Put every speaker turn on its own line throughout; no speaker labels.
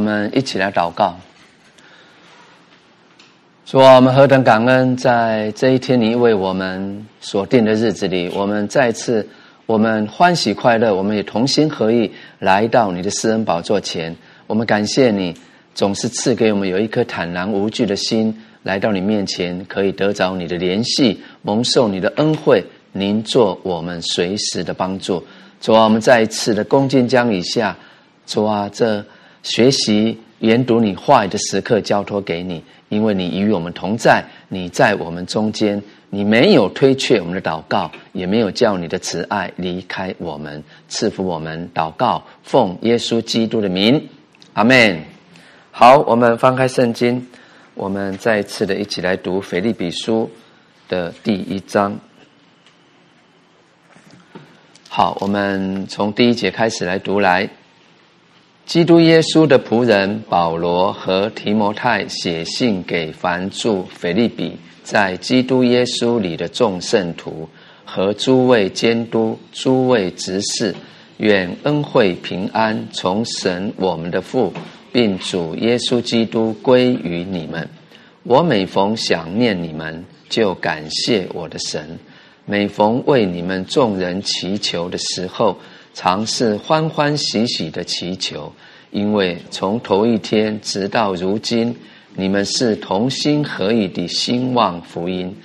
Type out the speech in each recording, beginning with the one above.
我们一起来祷告。主啊，我们何等感恩，在这一天你为我们所定的日子里，我们再次，我们欢喜快乐，我们也同心合意来到你的施恩宝座前。我们感谢你，总是赐给我们有一颗坦然无惧的心，来到你面前，可以得着你的怜恤，蒙受你的恩惠，您做我们随时的帮助。主啊，我们再一次的恭敬将以下，主啊，这学习研读你话语的时刻交托给你，因为你与我们同在，你在我们中间，你没有推却我们的祷告，也没有叫你的慈爱离开我们，赐福我们。祷告，奉耶稣基督的名，阿门。好，我们翻开圣经。我们再次的一起来读腓立比书的第一章。好，我们从第一节开始来读来。基督耶稣的仆人保罗和提摩太写信给凡住腓利比，在基督耶稣里的众圣徒和诸位监督、诸位执事，愿恩惠平安从神我们的父。并主耶稣基督归于你们。我每逢想念你们，就感谢我的神；每逢为你们众人祈求的时候，常是欢欢喜喜的祈求，因为从头一天直到如今，你们是同心合意的兴旺福音。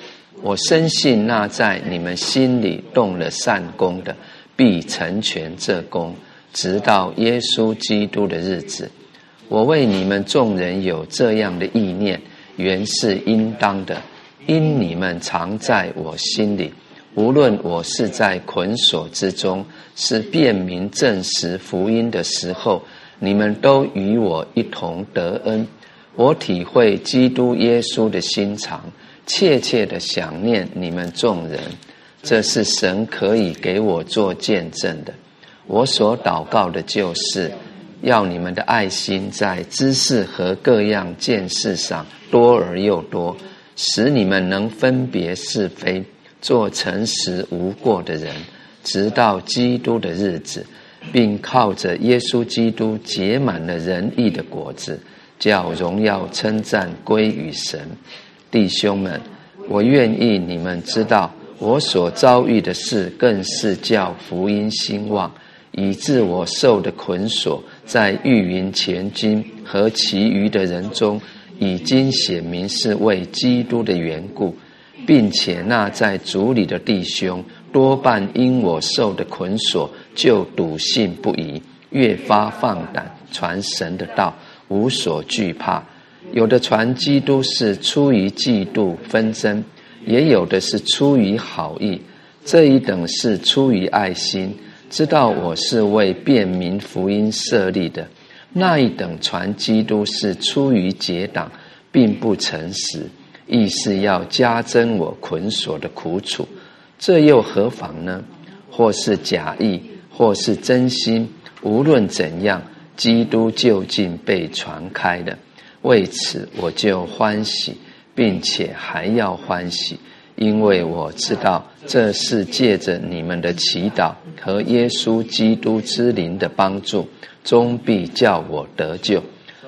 我深信那在你们心里动了善工的，必成全这工，直到耶稣基督的日子。我为你们众人有这样的意念，原是应当的，因你们常在我心里。无论我是在捆锁之中，是辨明证实福音的时候，你们都与我一同得恩。我体会基督耶稣的心肠，切切的想念你们众人。这是神可以给我做见证的。我所祷告的就是。要你们的爱心在知识和各样见识上多而又多，使你们能分别是非，做诚实无过的人，直到基督的日子，并靠着耶稣基督结满了仁义的果子，叫荣耀称赞归于神。弟兄们，我愿意你们知道，我所遭遇的事，更是叫福音兴旺。以致我受的捆锁，在御云前军和其余的人中，已经显明是为基督的缘故，并且那在主里的弟兄，多半因我受的捆锁，就笃信不疑，越发放胆传神的道，无所惧怕。有的传基督是出于嫉妒纷争，也有的是出于好意，这一等是出于爱心。知道我是为便民福音设立的，那一等传基督是出于结党，并不诚实，意是要加增我捆锁的苦楚，这又何妨呢？或是假意，或是真心，无论怎样，基督究竟被传开了。为此我就欢喜，并且还要欢喜。因为我知道这是借着你们的祈祷和耶稣基督之灵的帮助，终必叫我得救。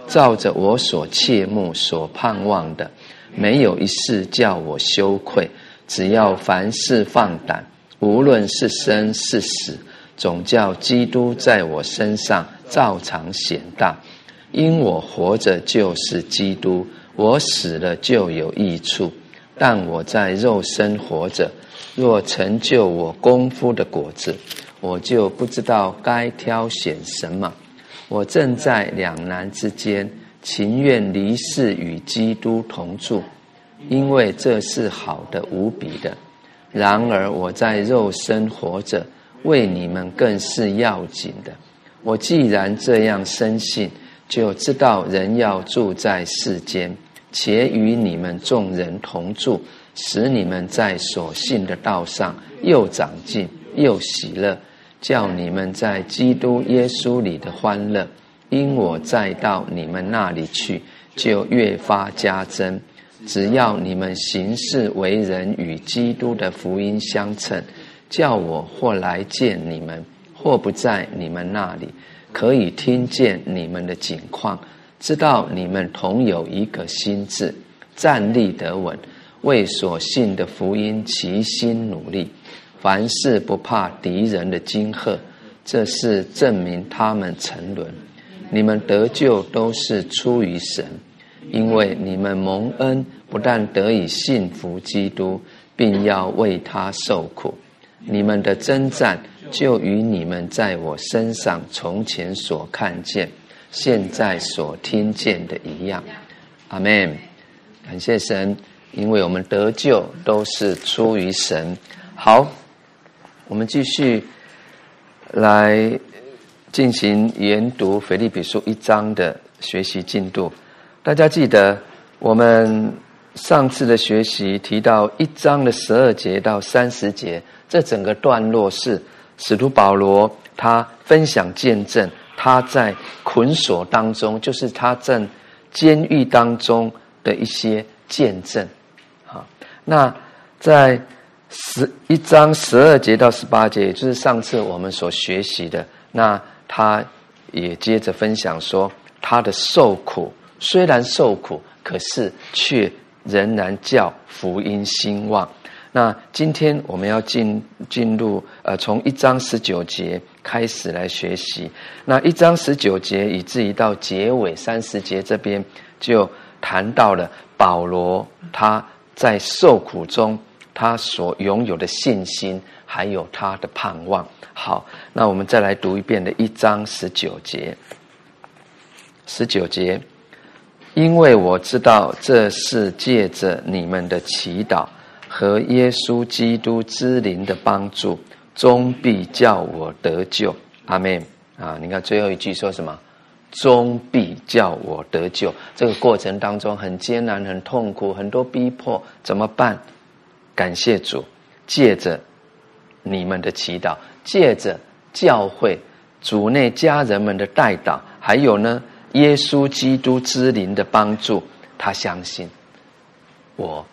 照着我所切慕、所盼望的，没有一事叫我羞愧。只要凡事放胆，无论是生是死，总叫基督在我身上照常显大。因我活着就是基督，我死了就有益处。但我在肉身活着，若成就我功夫的果子，我就不知道该挑选什么。我正在两难之间，情愿离世与基督同住，因为这是好的无比的。然而我在肉身活着，为你们更是要紧的。我既然这样深信，就知道人要住在世间。且与你们众人同住，使你们在所信的道上又长进又喜乐，叫你们在基督耶稣里的欢乐，因我再到你们那里去，就越发加增。只要你们行事为人与基督的福音相称，叫我或来见你们，或不在你们那里。可以听见你们的景况，知道你们同有一个心志，站立得稳，为所信的福音齐心努力，凡事不怕敌人的惊吓，这是证明他们沉沦。你们得救都是出于神，因为你们蒙恩，不但得以信服基督，并要为他受苦。你们的征战就与你们在我身上从前所看见、现在所听见的一样。阿门。感谢神，因为我们得救都是出于神。好，我们继续来进行研读腓立比书一章的学习进度。大家记得我们上次的学习提到一章的十二节到三十节。这整个段落是使徒保罗他分享见证，他在捆锁当中，就是他在监狱当中的一些见证。好，那在十一章十二节到十八节，也就是上次我们所学习的，那他也接着分享说，他的受苦虽然受苦，可是却仍然叫福音兴旺。那今天我们要进进入呃，从一章十九节开始来学习。那一章十九节以至于到结尾三十节这边，就谈到了保罗他在受苦中他所拥有的信心，还有他的盼望。好，那我们再来读一遍的一章十九节。十九节，因为我知道这是借着你们的祈祷。和耶稣基督之灵的帮助，终必叫我得救。阿门啊！你看最后一句说什么？终必叫我得救。这个过程当中很艰难、很痛苦、很多逼迫，怎么办？感谢主，借着你们的祈祷，借着教会主内家人们的代祷，还有呢，耶稣基督之灵的帮助，他相信我。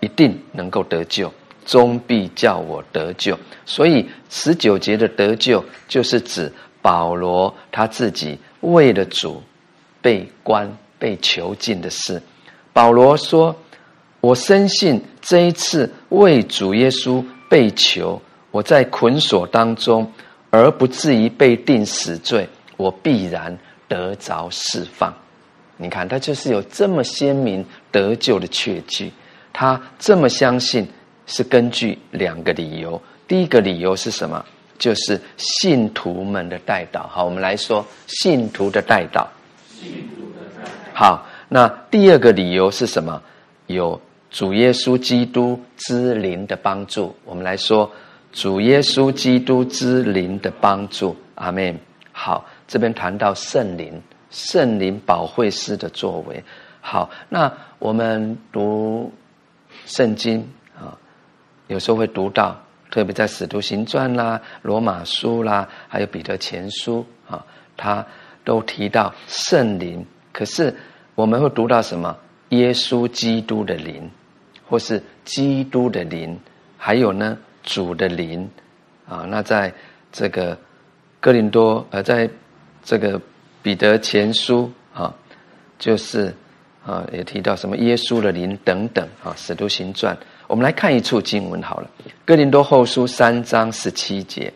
一定能够得救，终必叫我得救。所以十九节的得救，就是指保罗他自己为了主被关、被囚禁的事。保罗说：“我深信这一次为主耶稣被囚，我在捆锁当中，而不至于被定死罪，我必然得着释放。”你看，他就是有这么鲜明得救的确据。他这么相信，是根据两个理由。第一个理由是什么？就是信徒们的代祷。好，我们来说信徒的代祷。信徒的代祷。好，那第二个理由是什么？有主耶稣基督之灵的帮助。我们来说主耶稣基督之灵的帮助。阿门。好，这边谈到圣灵，圣灵保惠师的作为。好，那我们读。圣经啊，有时候会读到，特别在《使徒行传》啦、罗马书啦，还有彼得前书啊，他都提到圣灵。可是我们会读到什么？耶稣基督的灵，或是基督的灵，还有呢，主的灵啊。那在这个哥林多，呃，在这个彼得前书啊，就是。啊，也提到什么耶稣的灵等等啊，《使徒行传》，我们来看一处经文好了，《哥林多后书》三章十七节，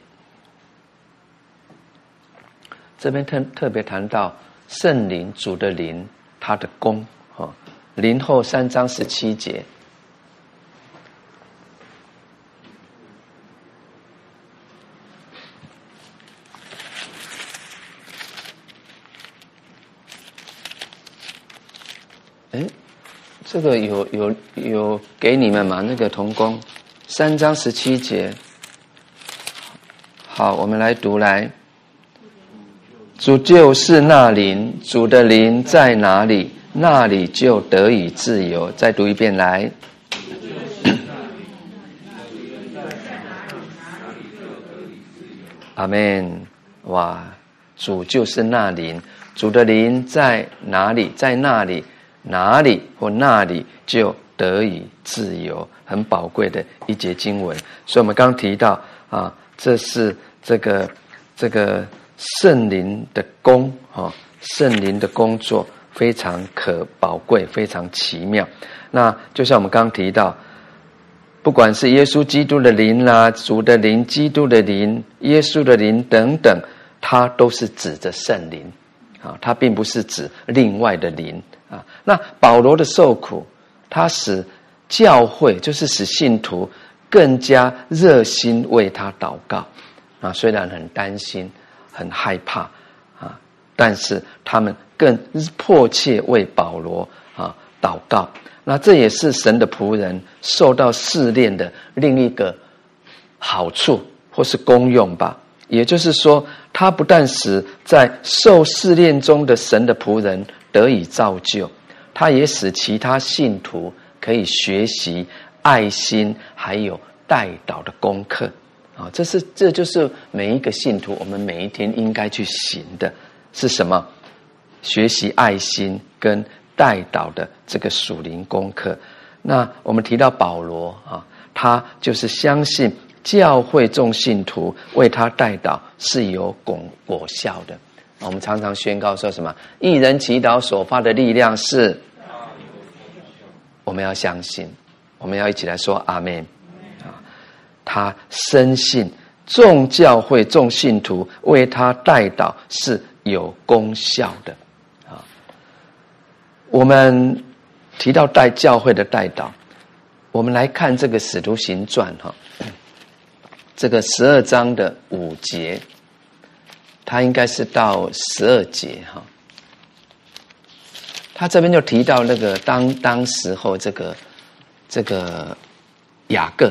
这边特特别谈到圣灵主的灵，他的功啊，林后三章十七节。这个有有有给你们吗？那个童工，三章十七节。好，我们来读来。主就是那灵，主的灵在哪里，那里就得以自由。再读一遍来。阿门。哇，主就是那灵，主的灵在哪里，在那里。哪里或那里就得以自由，很宝贵的一节经文。所以，我们刚提到啊，这是这个这个圣灵的工啊，圣灵的工作非常可宝贵，非常奇妙。那就像我们刚提到，不管是耶稣基督的灵啦、主的灵、基督的灵、耶稣的灵等等，它都是指着圣灵啊，它并不是指另外的灵。那保罗的受苦，他使教会，就是使信徒更加热心为他祷告啊，虽然很担心。很害怕啊，但是他们更迫切为保罗啊祷告。那这也是神的仆人受到试炼的另一个好处或是功用吧。也就是说，他不但使在受试炼中的神的仆人得以造就，他也使其他信徒可以学习爱心还有代祷的功课。啊，这是这就是每一个信徒，我们每一天应该去行的是什么？学习爱心跟代祷的这个属灵功课。那我们提到保罗啊，他就是相信教会众信徒为他代祷是有果果效的。我们常常宣告说什么？一人祈祷所发的力量是，我们要相信，我们要一起来说阿门。啊他深信众教会众信徒为他代祷是有功效的啊。我们提到代教会的代祷，我们来看这个《使徒行传》哈，这个十二章的五节，他应该是到十二节哈。他这边就提到那个当当时候这个这个雅各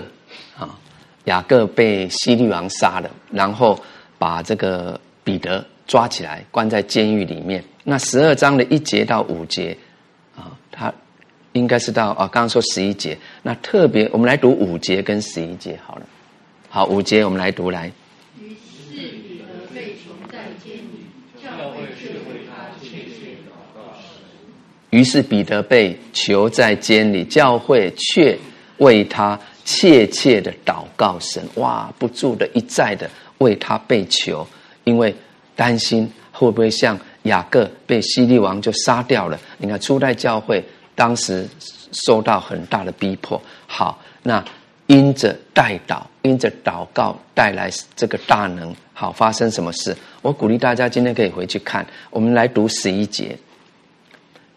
啊。雅各被希律王杀了，然后把这个彼得抓起来关在监狱里面。那十二章的一节到五节啊，他应该是到啊，刚刚说十一节。那特别我们来读五节跟十一节好了。好，五节我们来读来。于是彼得被囚在监里，教会却为他切切祷告。于是彼得被囚在监里，教会却为他。切切的祷告神，哇，不住的一再的为他被囚，因为担心会不会像雅各被希律王就杀掉了。你看初代教会当时受到很大的逼迫。好，那因着代祷，因着祷告带来这个大能。好，发生什么事？我鼓励大家今天可以回去看。我们来读十一节，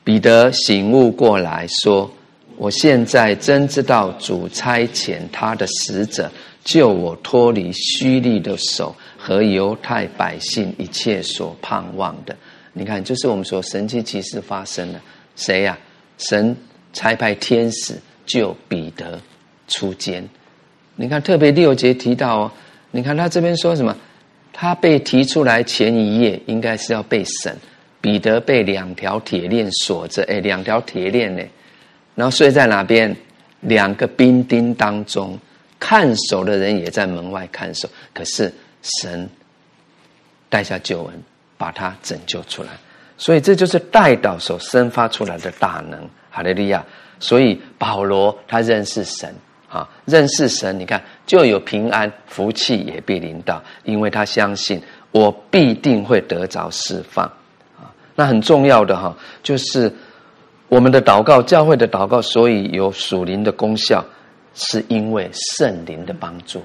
彼得醒悟过来说。我现在真知道主差遣他的使者救我脱离虚利的手和犹太百姓一切所盼望的。你看，就是我们说神奇奇事发生了。谁呀、神差派天使救彼得出监。你看，特别六节提到哦。你看他这边说什么？他被提出来前一夜，应该是要被审。彼得被两条铁链锁着。哎，两条铁链呢？然后睡在哪边？两个兵丁当中，看守的人也在门外看守。可是神带下救恩，把他拯救出来。所以这就是代祷所生发出来的大能。哈利路亚！所以保罗他认识神啊，认识神，你看就有平安，福气也必临到，因为他相信我必定会得着释放。那很重要的哈，就是。我们的祷告，教会的祷告，所以有属灵的功效，是因为圣灵的帮助，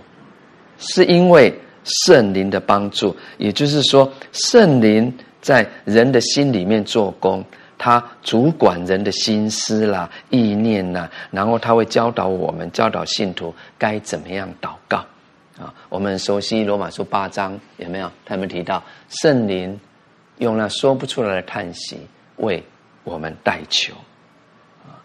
是因为圣灵的帮助。也就是说，圣灵在人的心里面做工，他主管人的心思啦、意念啦，然后他会教导我们，教导信徒该怎么样祷告啊。我们熟悉罗马书八章，有没有？他们提到圣灵用那说不出来的叹息为。我们代求，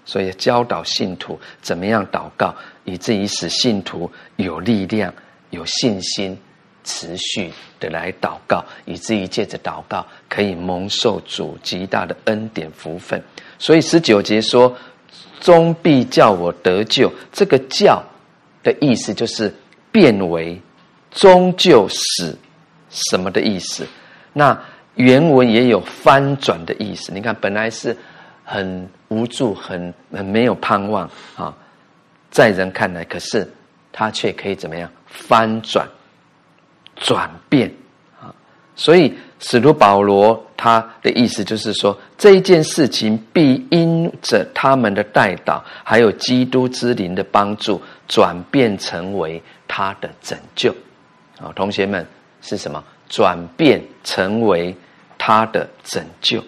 所以教导信徒怎么样祷告，以至于使信徒有力量、有信心，持续的来祷告，以至于借着祷告可以蒙受主极大的恩典福分。所以十九节说：“终必叫我得救。”这个“叫”的意思就是变为终究使什么的意思？那。原文也有翻转的意思。你看，本来是很无助、很很没有盼望啊，在人看来，可是他却可以怎么样翻转、转变啊？所以使徒保罗他的意思就是说，这一件事情必因着他们的代祷，还有基督之灵的帮助，转变成为他的拯救。啊，同学们是什么？转变成为他的拯救。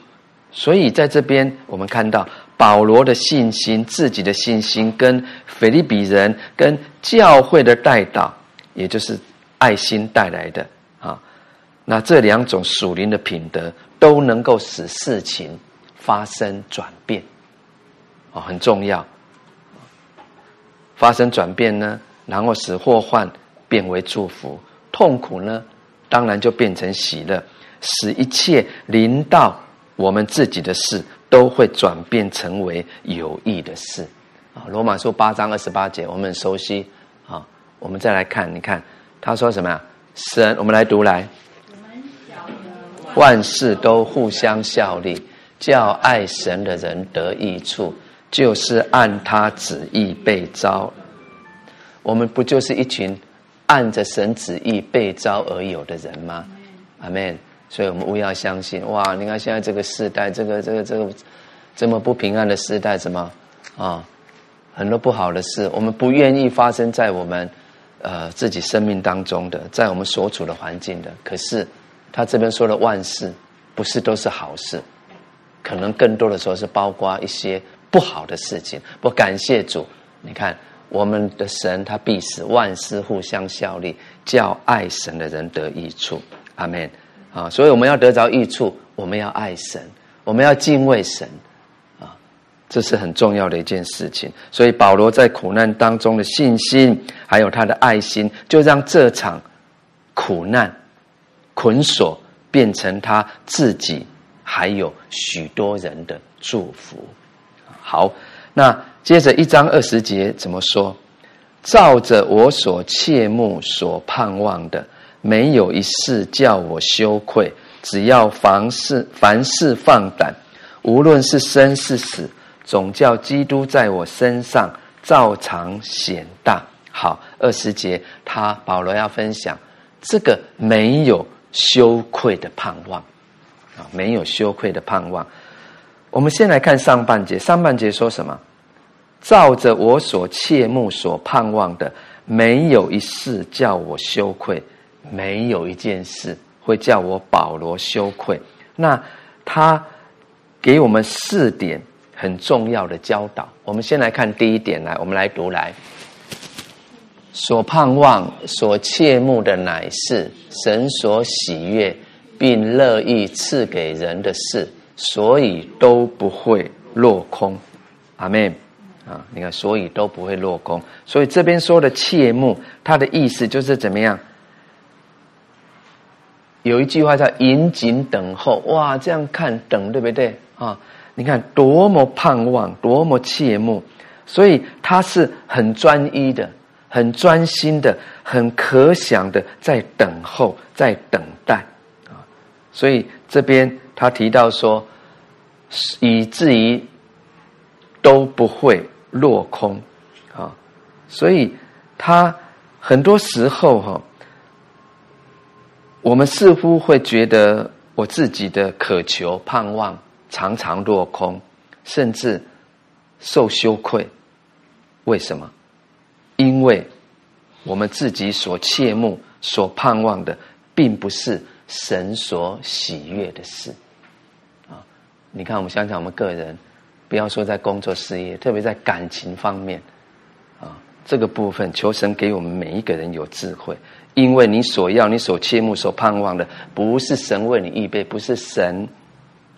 所以在这边我们看到。保罗的信心，自己的信心，跟腓利比人、跟教会的代祷，也就是爱心带来的啊，那这两种属灵的品德，都能够使事情发生转变，哦，很重要。发生转变呢，然后使祸患变为祝福，痛苦呢，当然就变成喜乐，使一切临到我们自己的事。都会转变成为有益的事，啊，《罗马书》八章二十八节，我们很熟悉，啊，我们再来看，你看他说什么呀？神，我们来读来，万事都互相效力，叫爱神的人得益处，就是按他旨意被召。我们不就是一群按着神旨意被召而有的人吗？阿门。所以我们务要相信，哇！你看现在这个时代，这个这个这个这么不平安的时代，怎么啊？很多不好的事，我们不愿意发生在我们呃自己生命当中的，在我们所处的环境的。可是他这边说的万事，不是都是好事，可能更多的时候是包括一些不好的事情。不感谢主，你看我们的神，他必使万事互相效力，叫爱神的人得益处。阿门。啊，所以我们要得着益处，我们要爱神，我们要敬畏神，啊，这是很重要的一件事情。所以保罗在苦难当中的信心，还有他的爱心，就让这场苦难捆锁变成他自己还有许多人的祝福。好，那接着一章二十节怎么说？照着我所切慕、所盼望的。没有一事叫我羞愧，只要凡事凡事放胆，无论是生是死，总叫基督在我身上照常显大。好，二十节，他保罗要分享这个没有羞愧的盼望啊，没有羞愧的盼望。我们先来看上半节，上半节说什么？照着我所切慕、所盼望的，没有一事叫我羞愧。没有一件事会叫我保罗羞愧。那他给我们四点很重要的教导。我们先来看第一点，来，我们来读来。所盼望、所切慕的，乃是神所喜悦并乐意赐给人的事，所以都不会落空。阿门。啊，你看，所以都不会落空。所以这边说的切慕，它的意思就是怎么样？有一句话叫“引颈等候”，哇，这样看等对不对啊？你看多么盼望，多么切慕，所以他是很专一的、很专心的、很可想的，在等候，在等待啊。所以这边他提到说，以至于都不会落空啊。所以他很多时候哈。我们似乎会觉得我自己的渴求、盼望常常落空，甚至受羞愧。为什么？因为我们自己所切慕、所盼望的，并不是神所喜悦的事。啊，你看，我们想想我们个人，不要说在工作事业，特别在感情方面，啊，这个部分，求神给我们每一个人有智慧。因为你所要、你所切慕、所盼望的，不是神为你预备，不是神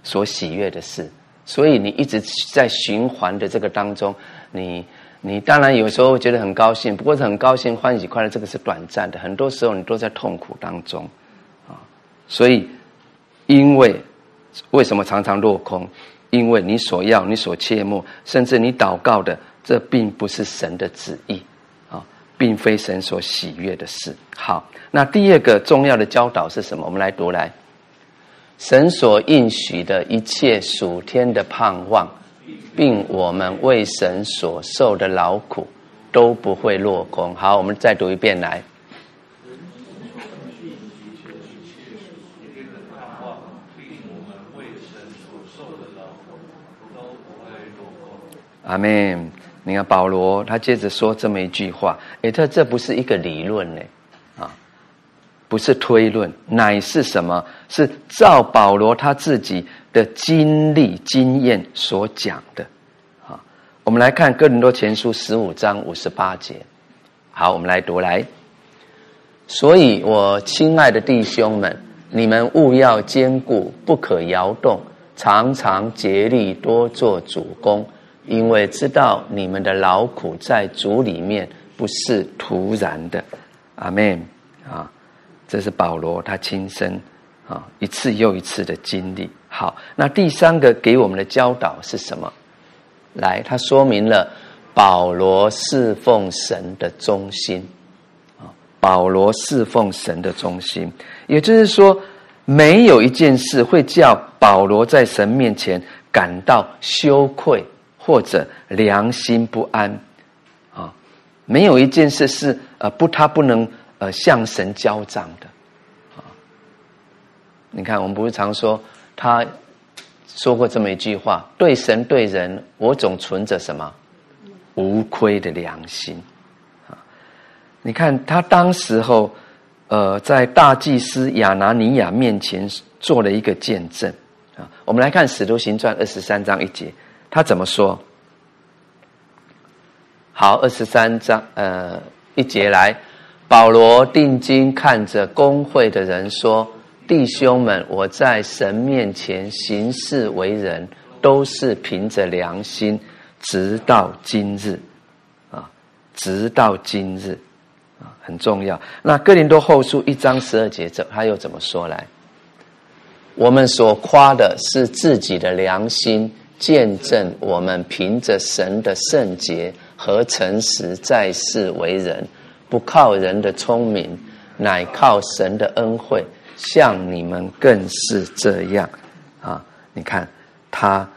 所喜悦的事，所以你一直在循环的这个当中，你你当然有时候会觉得很高兴，不过是很高兴、欢喜、快乐，这个是短暂的。很多时候你都在痛苦当中啊，所以因为为什么常常落空？因为你所要、你所切慕，甚至你祷告的，这并不是神的旨意。并非神所喜悦的事。好那第二个重要的教导是什么？我们来读来。神所应许的一切属天的盼望并我们为神所受的劳苦都不会落空。好我们再读一遍来。人切天的盼望我神所受的苦都不落空。阿门你看保罗，他接着说这么一句话，诶，他这不是一个理论呢，啊，不是推论，乃是什么？是照保罗他自己的经历经验所讲的。啊，我们来看哥林多前书十五章五十八节。好，我们来读来。所以我亲爱的弟兄们，你们务要坚固，不可摇动，常常竭力多做主工。因为知道你们的劳苦在主里面不是徒然的，阿门啊！这是保罗他亲身啊一次又一次的经历。好，那第三个给我们的教导是什么？来，他说明了保罗侍奉神的忠心啊，保罗侍奉神的忠心，也就是说，没有一件事会叫保罗在神面前感到羞愧。或者良心不安，啊，没有一件事是呃不他不能呃向神交账的，啊，你看我们不是常说他说过这么一句话：对神对人，我总存着什么？无亏的良心，啊，你看他当时候呃在大祭司亚拿尼亚面前做了一个见证。啊，我们来看《使徒行传》二十三章一节。他怎么说？好，二十三章，呃，一节来，保罗定睛看着工会的人说：“弟兄们，我在神面前行事为人，都是凭着良心，直到今日，啊，直到今日，啊，很重要。那哥林多后书一章十二节，这他又怎么说来？我们所夸的是自己的良心。”见证我们凭着神的圣洁和诚实在世为人，不靠人的聪明，乃靠神的恩惠。像你们更是这样啊！你看他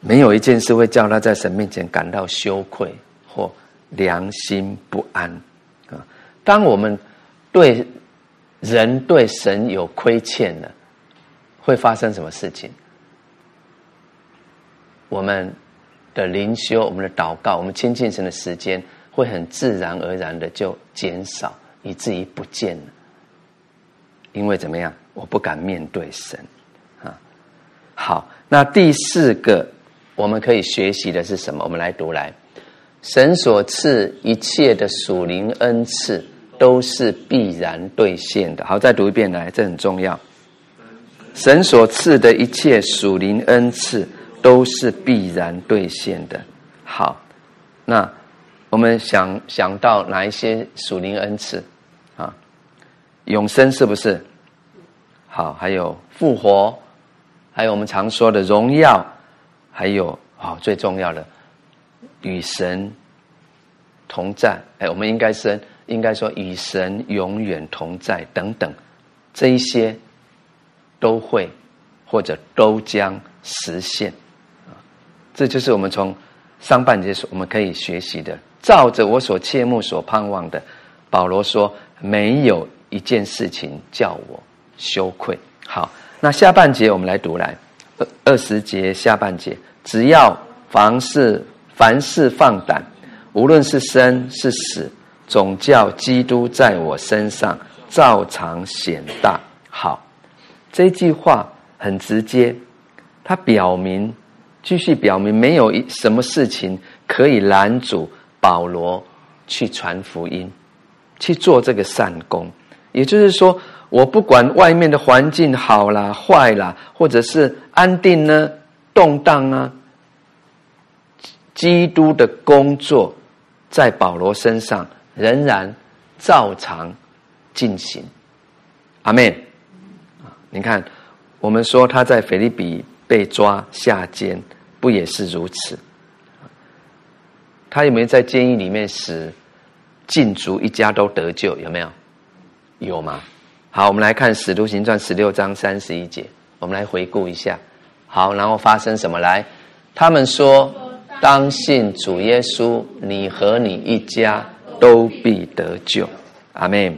没有一件事会叫他在神面前感到羞愧或良心不安啊。当我们对人对神有亏欠了，会发生什么事情？我们的灵修、我们的祷告、我们亲近神的时间，会很自然而然的就减少，以至于不见了。因为怎么样？我不敢面对神啊。好，那第四个我们可以学习的是什么？我们来读来。神所赐一切的属灵恩赐，都是必然兑现的。好，再读一遍来，这很重要。神所赐的一切属灵恩赐。都是必然兑现的。好，那我们想想到哪一些属灵恩赐啊？永生是不是？好，还有复活，还有我们常说的荣耀，还有好最重要的与神同在。哎，我们应该是应该说与神永远同在等等，这一些都会或者都将实现。这就是我们从上半节所我们可以学习的。照着我所切慕所盼望的，保罗说：“没有一件事情叫我羞愧。”好，那下半节我们来读来二二十节下半节，只要凡事凡事放胆，无论是生是死，总叫基督在我身上照常显大。好，这句话很直接，它表明。继续表明，没有一什么事情可以拦阻保罗去传福音，去做这个善功。也就是说，我不管外面的环境好啦、坏啦，或者是安定呢、动荡啊，基督的工作在保罗身上仍然照常进行。阿门。你看，我们说他在腓立比。被抓下监，不也是如此？他有没有在监狱里面死禁足一家都得救？有没有？有吗？好，我们来看《使徒行传》十六章三十一节，我们来回顾一下。好，然后发生什么来？他们说：“当信主耶稣，你和你一家都必得救。”阿门。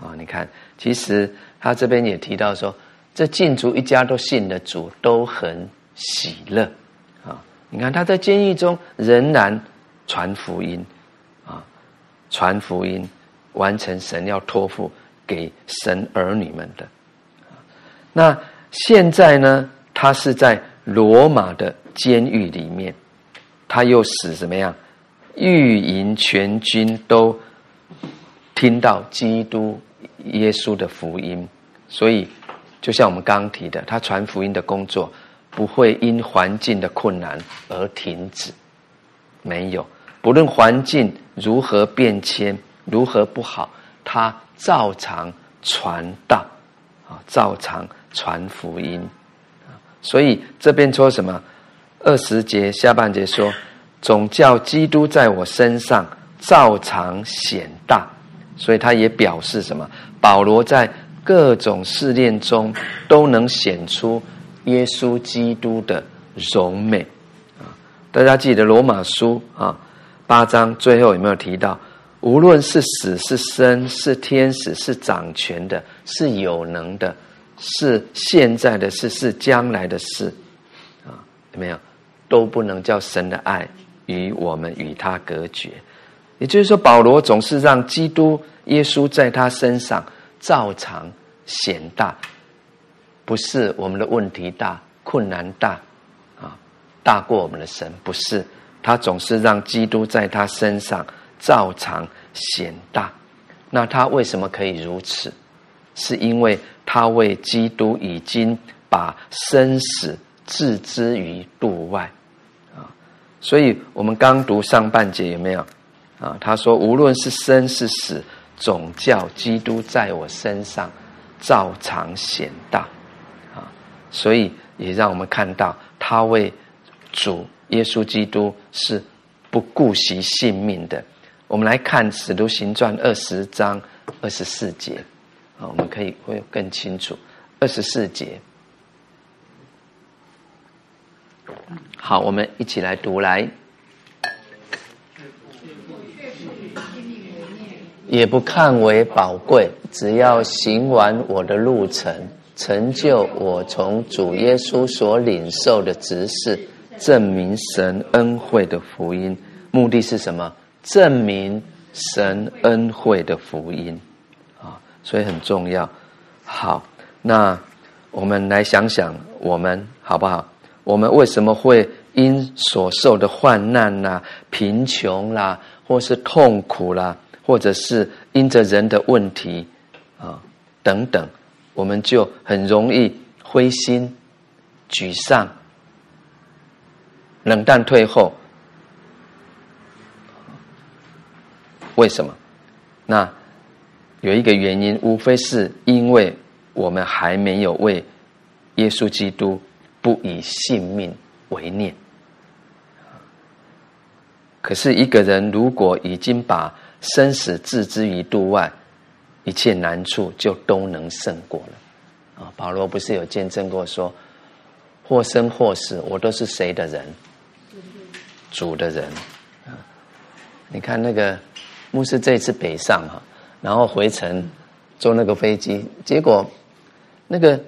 啊，你看，其实他这边也提到说。这禁足一家都信了主，都很喜乐啊！你看他在监狱中仍然传福音，啊，传福音，完成神要托付给神儿女们的。那现在呢，他是在罗马的监狱里面，他又使怎么样？御营全军都听到基督耶稣的福音，所以就像我们刚刚提的，他传福音的工作。不会因环境的困难而停止，没有。不论环境如何变迁，如何不好，他照常传道，啊，照常传福音。所以这边说什么？二十节下半节说，总叫基督在我身上照常显大。所以他也表示什么？保罗在各种试炼中都能显出。耶稣基督的荣美啊！大家记得罗马书啊八章最后有没有提到？无论是死是生，是天使是掌权的，是有能的，是现在的事是将来的事啊？有没有？都不能叫神的爱与我们与他隔绝。也就是说，保罗总是让基督耶稣在他身上照常显大。不是我们的问题大，困难大，啊，大过我们的神。不是，他总是让基督在他身上照常显大。那他为什么可以如此？是因为他为基督已经把生死置之于度外，啊，所以我们刚读上半节有没有？啊，他说无论是生是死，总叫基督在我身上照常显大。啊所以也让我们看到，他为主耶稣基督是不顾惜性命的。我们来看《使徒行传》二十章二十四节，啊，我们可以会更清楚。二十四节，好，我们一起来读来，也不看为宝贵，只要行完我的路程。成就我从主耶稣所领受的职事，证明神恩惠的福音，目的是什么？证明神恩惠的福音啊，所以很重要。好，那我们来想想，我们好不好？我们为什么会因所受的患难啦、贫穷啦，或是痛苦啦，或者是因着人的问题啊等等？我们就很容易灰心、沮丧、冷淡、退后。为什么？那有一个原因，无非是因为我们还没有为耶稣基督不以性命为念。可是，一个人如果已经把生死置之于度外，一切难处就都能胜过了，啊！保罗不是有见证过说，或生或死，我都是谁的人？主的人。啊你看那个牧师这次北上哈，然后回程坐那个飞机，结果那个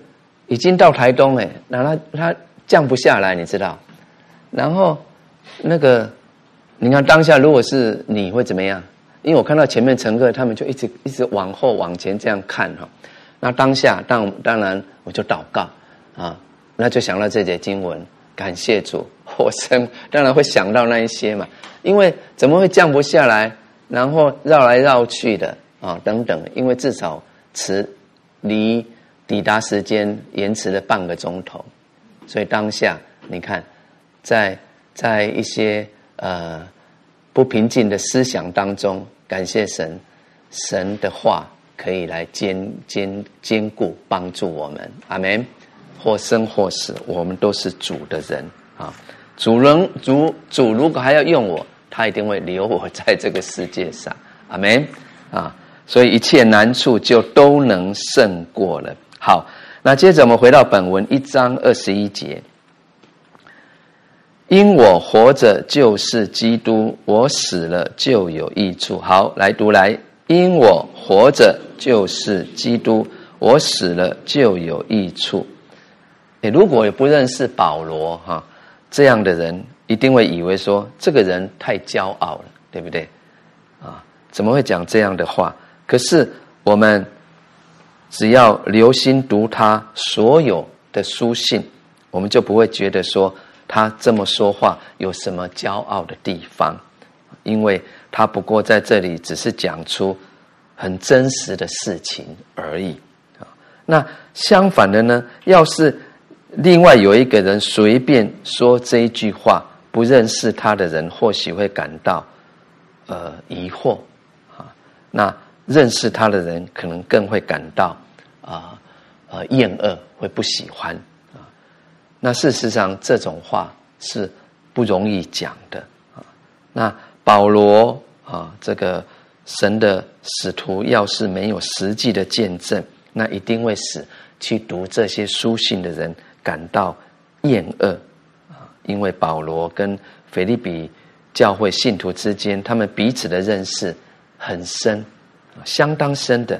已经到台东哎，然后他他降不下来，你知道？然后那个你看当下如果是你会怎么样？因为我看到前面乘客，他们就一直一直往后往前这样看哈，那当下当当然我就祷告啊，那就想到这节经文，感谢主，我生当然会想到那一些嘛，因为怎么会降不下来，然后绕来绕去的啊等等，因为至少迟离抵达时间延迟了半个钟头，所以当下你看，在在一些呃不平静的思想当中。感谢神，神的话可以来坚坚坚固帮助我们。阿门。或生或死，我们都是主的人啊。主人主主如果还要用我，他一定会留我在这个世界上。阿门啊。所以一切难处就都能胜过了。好，那接着我们回到本文一章二十一节。因我活着就是基督，我死了就有益处。好，来读来。因我活着就是基督，我死了就有益处。诶，如果也不认识保罗哈这样的人，一定会以为说这个人太骄傲了，对不对？啊，怎么会讲这样的话？可是我们只要留心读他所有的书信，我们就不会觉得说他这么说话有什么骄傲的地方，因为他不过在这里只是讲出很真实的事情而已。啊，那相反的呢，要是另外有一个人随便说这一句话，不认识他的人或许会感到呃疑惑啊，那认识他的人可能更会感到啊呃厌恶，会不喜欢。那事实上这种话是不容易讲的啊。那保罗啊，这个神的使徒，要是没有实际的见证，那一定会使去读这些书信的人。感到厌恶啊，因为保罗跟腓利比教会信徒之间，他们彼此的认识很深，相当深的。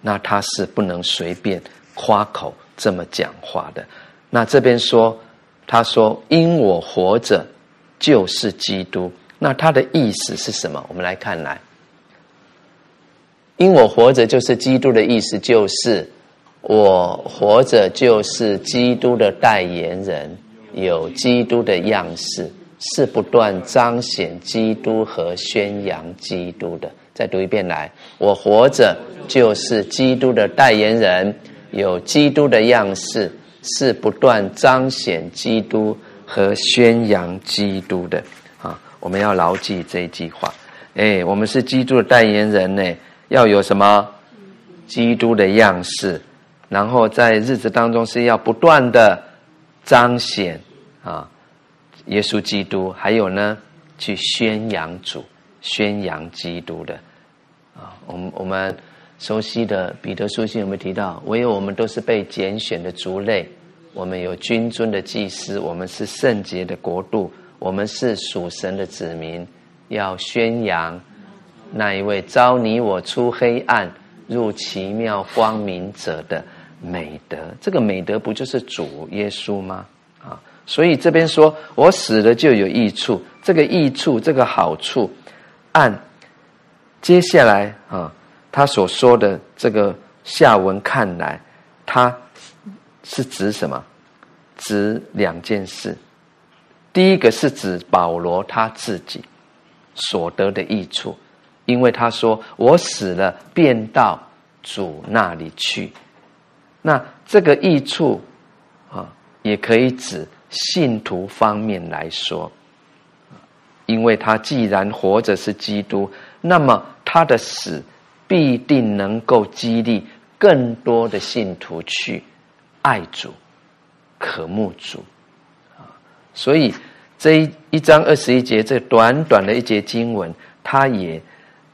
那他是不能随便夸口这么讲话的。那这边说，他说：“因我活着就是基督。”那他的意思是什么？我们来看来，“因我活着就是基督”的意思就是。我活着就是基督的代言人，有基督的样式，是不断彰显基督和宣扬基督的。再读一遍来，我活着就是基督的代言人，有基督的样式，是不断彰显基督和宣扬基督的。啊，我们要牢记这一句话。哎，我们是基督的代言人呢，要有什么？基督的样式。然后在日子当中是要不断的彰显啊，耶稣基督，还有呢，去宣扬主、宣扬基督的啊。我们我们熟悉的彼得书信有没有提到？唯有我们都是被拣选的族类，我们有君尊的祭司，我们是圣洁的国度，我们是属神的子民，要宣扬那一位召你我出黑暗入奇妙光明者的。美德，这个美德不就是主耶稣吗？啊，所以这边说我死了就有益处，这个益处，这个好处，按接下来啊，他所说的这个下文看来，他是指什么？指两件事。第一个是指保罗他自己所得的益处，因为他说我死了便到主那里去。那这个益处啊，也可以指信徒方面来说，因为他既然活着是基督，那么他的死必定能够激励更多的信徒去爱主、渴慕主啊。所以这一一章二十一节，这短短的一节经文，它也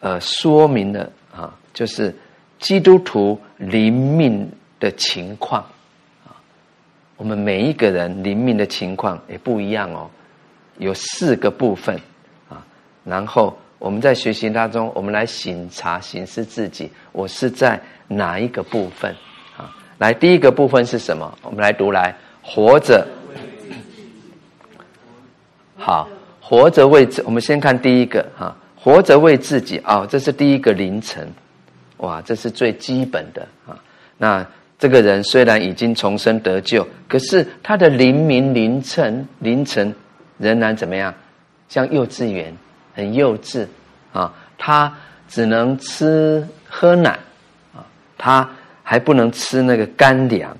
呃说明了啊，就是基督徒灵命。的情况啊，我们每一个人灵命的情况也不一样哦，有四个部分啊。然后我们在学习当中，我们来省察、省思自己，我是在哪一个部分啊？来，第一个部分是什么？我们来读来，活着。好，活着为自。我们先看第一个哈，活着为自己啊，哦，这是第一个凌晨，哇，这是最基本的啊。那这个人虽然已经重生得救，可是他的灵明凌晨凌晨仍然怎么样？像幼稚园，很幼稚啊！他只能吃喝奶啊，他还不能吃那个干粮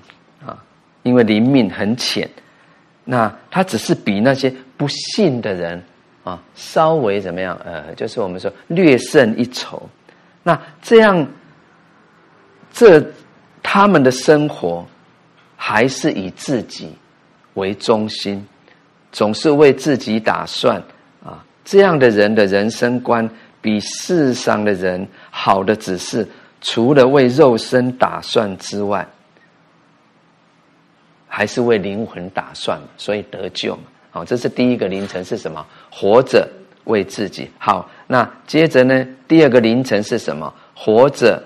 啊，因为灵命很浅。那他只是比那些不信的人啊稍微怎么样？呃，就是我们说略胜一筹。那这样这。他们的生活还是以自己为中心，总是为自己打算。这样的人的人生观比世上的人好的只是，除了为肉身打算之外，还是为灵魂打算，所以得救嘛。好，这是第一个凌晨是什么？活着为自己。好，那接着呢？第二个凌晨是什么？活着，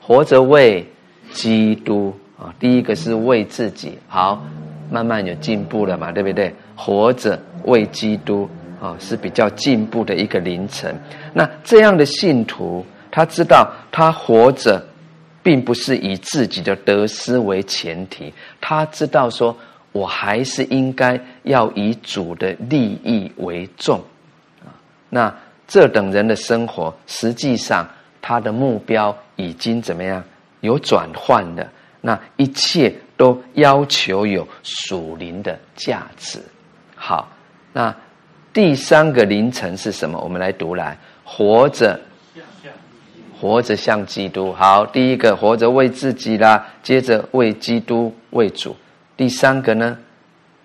活着为。基督啊，第一个是为自己好，慢慢有进步了嘛，对不对？活着为基督啊，是比较进步的一个凌晨。那这样的信徒，他知道他活着，并不是以自己的得失为前提，他知道说，我还是应该要以主的利益为重啊。那这等人的生活，实际上他的目标已经怎么样？有转换的，那一切都要求有属灵的价值。好，那第三个凌晨是什么？我们来读来，活着，活着像基督。好，第一个活着为自己啦，接着为基督为主。第三个呢，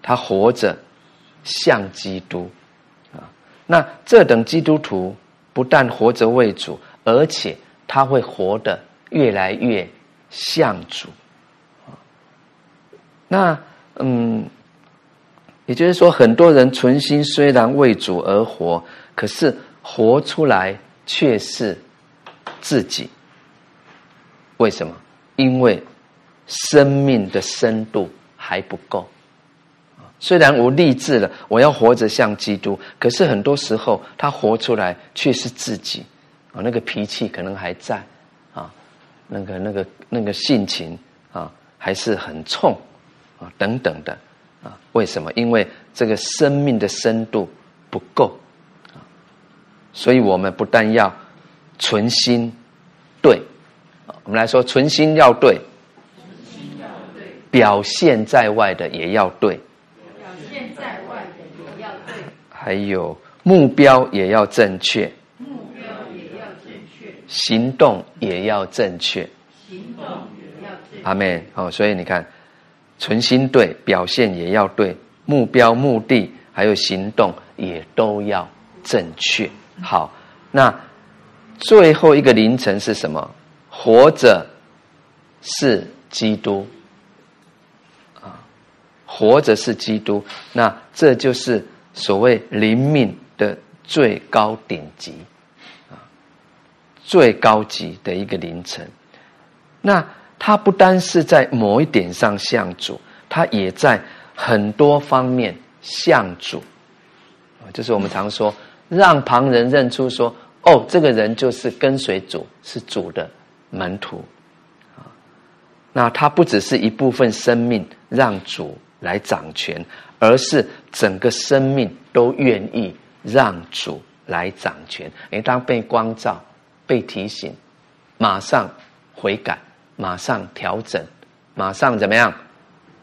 他活着像基督啊。那这等基督徒不但活着为主，而且他会活得越来越像主。那嗯，也就是说，很多人存心虽然为主而活，可是活出来却是自己。为什么？因为生命的深度还不够。虽然我立志了，我要活着像基督，可是很多时候他活出来却是自己啊，那个脾气可能还在啊，那个那个那个性情啊还是很冲啊等等的啊。为什么？因为这个生命的深度不够啊，所以我们不但要存心对，我们来说存心要对，表现在外的也要对。表现在外的也要对还有目标也要正确，目标也要正确，行动也要正确，行动也要正确。阿妹。好，所以你看，存心对，表现也要对，目标、目的还有行动也都要正确。好，那最后一个凌晨是什么？活着是基督啊，活着是基督。那这就是。所谓灵命的最高顶级，啊，最高级的一个凌晨，那他不单是在某一点上像主，他也在很多方面像主，就是我们常说，让旁人认出说，哦，这个人就是跟随主，是主的门徒，啊，那他不只是一部分生命让主来掌权。而是整个生命都愿意让主来掌权。你当被光照、被提醒，马上悔改，马上调整，马上怎么样？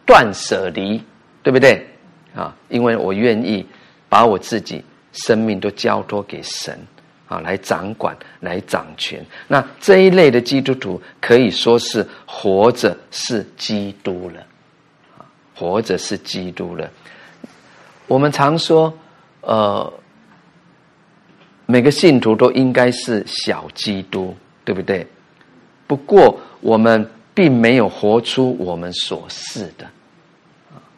断舍离，对不对？啊，因为我愿意把我自己生命都交托给神啊，来掌管、来掌权。那这一类的基督徒可以说是活着是基督了，啊，活着是基督了。我们常说，呃，每个信徒都应该是小基督，对不对？不过，我们并没有活出我们所是的，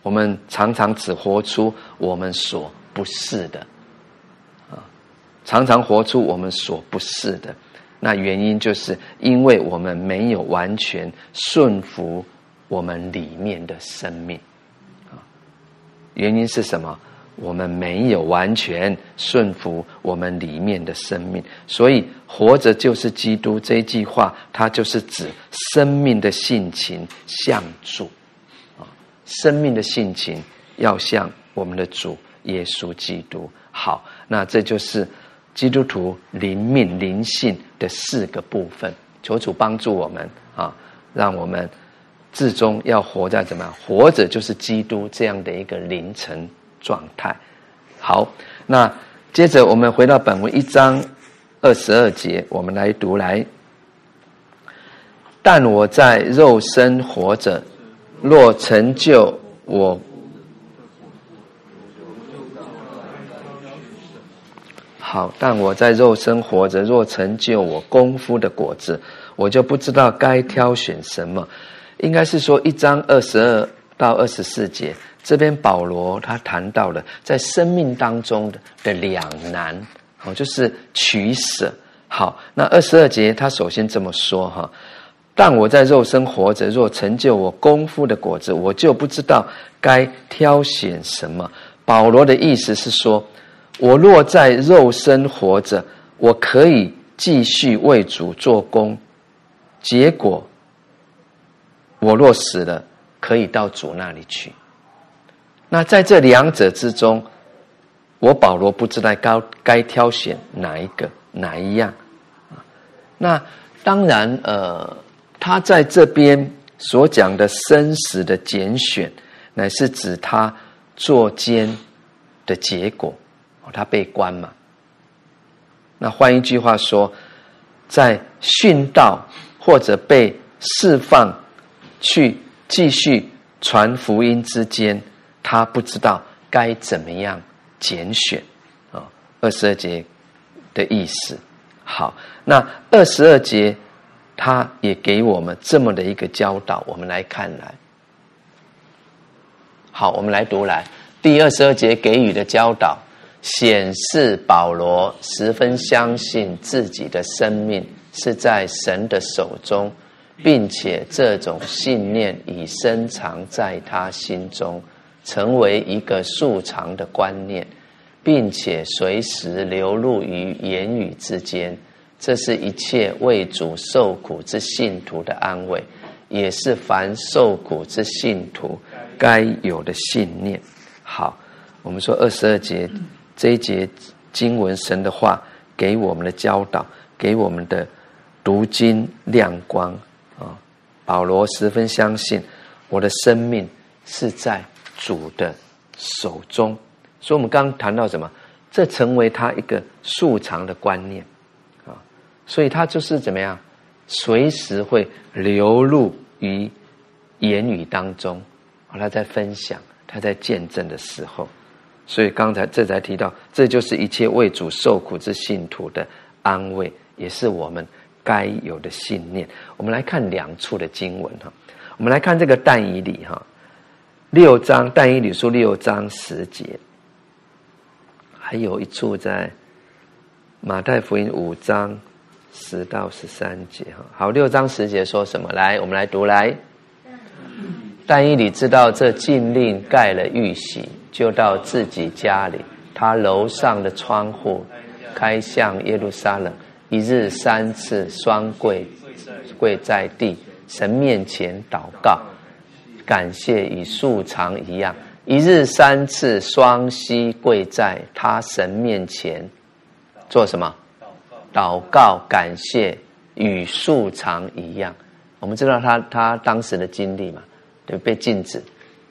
我们常常只活出我们所不是的，啊，常常活出我们所不是的。那原因就是因为我们没有完全顺服我们里面的生命。啊原因是什么？我们没有完全顺服我们里面的生命，所以活着就是基督这一句话，它就是指生命的性情向主啊，生命的性情要向我们的主耶稣基督。好，那这就是基督徒灵命灵性的四个部分。求主帮助我们啊，让我们。至终要活在怎么样？活着就是基督这样的一个凌晨状态。好，那接着我们回到本文一章二十二节，我们来读来。但我在肉身活着，若成就我，好，但我在肉身活着，若成就我功夫的果子，我就不知道该挑选什么。应该是说一章二十二到二十四节，这边保罗他谈到了在生命当中的的两难，哦，就是取舍。好，那二十二节他首先这么说哈，但我在肉身活着，若成就我功夫的果子，我就不知道该挑选什么。保罗的意思是说，我若在肉身活着，我可以继续为主做工，结果我若死了，可以到主那里去。那在这两者之中，我保罗不知道该该挑选哪一个哪一样。那当然，呃。他在这边所讲的生死的拣选，乃是指他作监的结果。他被关嘛？那换一句话说，在殉道或者被释放去继续传福音之间，他不知道该怎么样拣选啊。二十二节的意思。好，那二十二节。他也给我们这么的一个教导，我们来看来。好，我们来读来第二十二节给予的教导，显示保罗十分相信自己的生命是在神的手中，并且这种信念已深藏在他心中，成为一个素常的观念，并且随时流露于言语之间。这是一切为主受苦之信徒的安慰，也是凡受苦之信徒该有的信念。好，我们说二十二节这一节经文，神的话给我们的教导，给我们的读经亮光啊。保罗十分相信我的生命是在主的手中，所以我们刚谈到什么？这成为他一个素常的观念啊。所以他就是怎么样，随时会流露于言语当中，他在分享，他在见证的时候，所以刚才这才提到，这就是一切为主受苦之信徒的安慰，也是我们该有的信念。我们来看两处的经文哈，我们来看这个但以理哈，六章但以理书六章十节，还有一处在马太福音五章。十到十三节哈，好，六章十节说什么？来，我们来读来。但以理知道这禁令盖了玉玺，就到自己家里，他楼上的窗户开向耶路撒冷，一日三次双跪跪在地，神面前祷告，感谢与素常一样，一日三次双膝跪在他神面前，做什么？祷告、感谢与素常一样，我们知道他他当时的经历嘛，对，被禁止，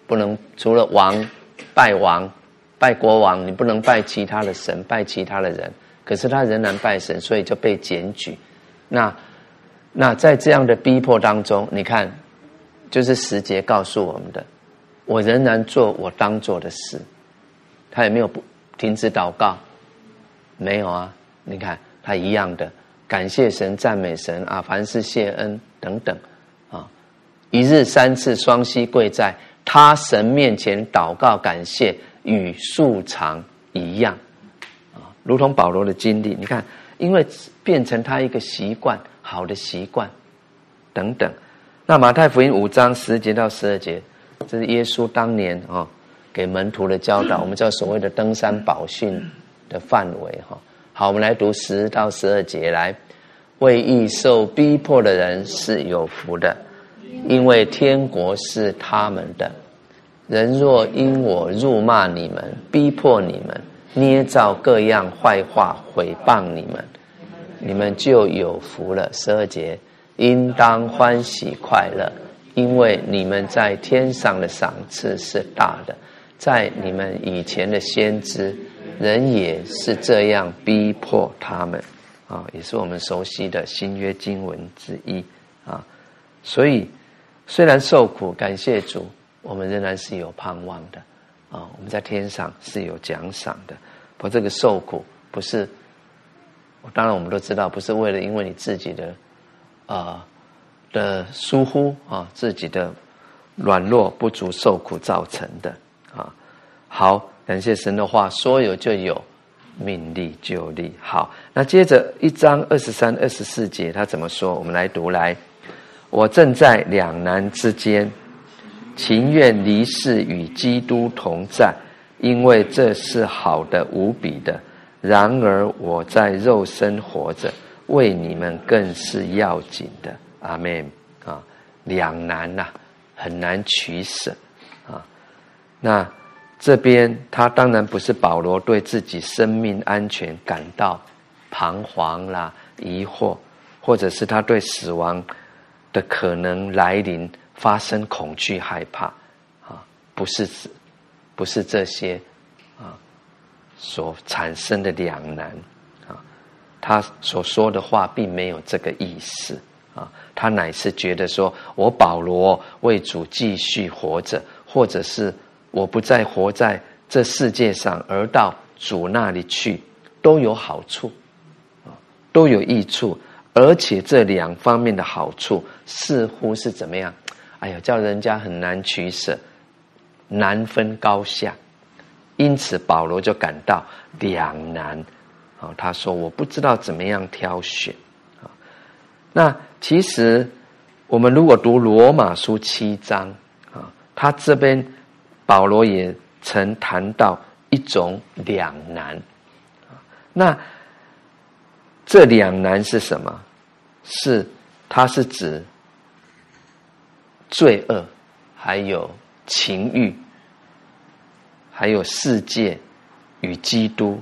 不能除了王拜王、拜国王，你不能拜其他的神、拜其他的人。可是他仍然拜神，所以就被检举。那那在这样的逼迫当中，你看，就是时节告诉我们的，我仍然做我当做的事。他也没有不停止祷告，没有啊，你看。他一样的感谢神、赞美神啊，凡事谢恩等等啊，一日三次双膝跪在他神面前祷告感谢，与素常一样啊，如同保罗的经历。你看，因为变成他一个习惯，好的习惯等等。那马太福音五章十节到十二节，这是耶稣当年啊给门徒的教导，我们叫所谓的登山宝训的范围哈。好，我们来读十到十二节来。为义受逼迫的人是有福的，因为天国是他们的。人若因我辱骂你们、逼迫你们、捏造各样坏话毁谤你们，你们就有福了。十二节，应当欢喜快乐，因为你们在天上的赏赐是大的。在你们以前的先知。人也是这样逼迫他们，啊，也是我们熟悉的新约经文之一啊。所以，虽然受苦，感谢主，我们仍然是有盼望的啊。我们在天上是有奖赏的。不，这个受苦不是，当然我们都知道，不是为了因为你自己的啊的疏忽啊，自己的软弱不足受苦造成的啊。好。感谢神的话，说有就有，命立就立。好，那接着一章二十三、二十四节，他怎么说？我们来读来。我正在两难之间，情愿离世与基督同在，因为这是好的无比的。然而我在肉身活着，为你们更是要紧的。阿门啊，两难呐、很难取舍啊。那这边他当然不是保罗对自己生命安全感到彷徨啦、疑惑，或者是他对死亡的可能来临发生恐惧害怕啊，不是，不是这些啊所产生的两难，他所说的话并没有这个意思啊，他乃是觉得说我保罗为主继续活着，或者是我不再活在这世界上，而到主那里去，都有好处啊，都有益处。而且这两方面的好处似乎是怎么样？哎呀，叫人家很难取舍，难分高下。因此保罗就感到两难啊。他说：“我不知道怎么样挑选啊。”那其实我们如果读罗马书七章啊，他这边保罗也曾谈到一种两难。那这两难是什么？是，它是指罪恶，还有情欲，还有世界与基督！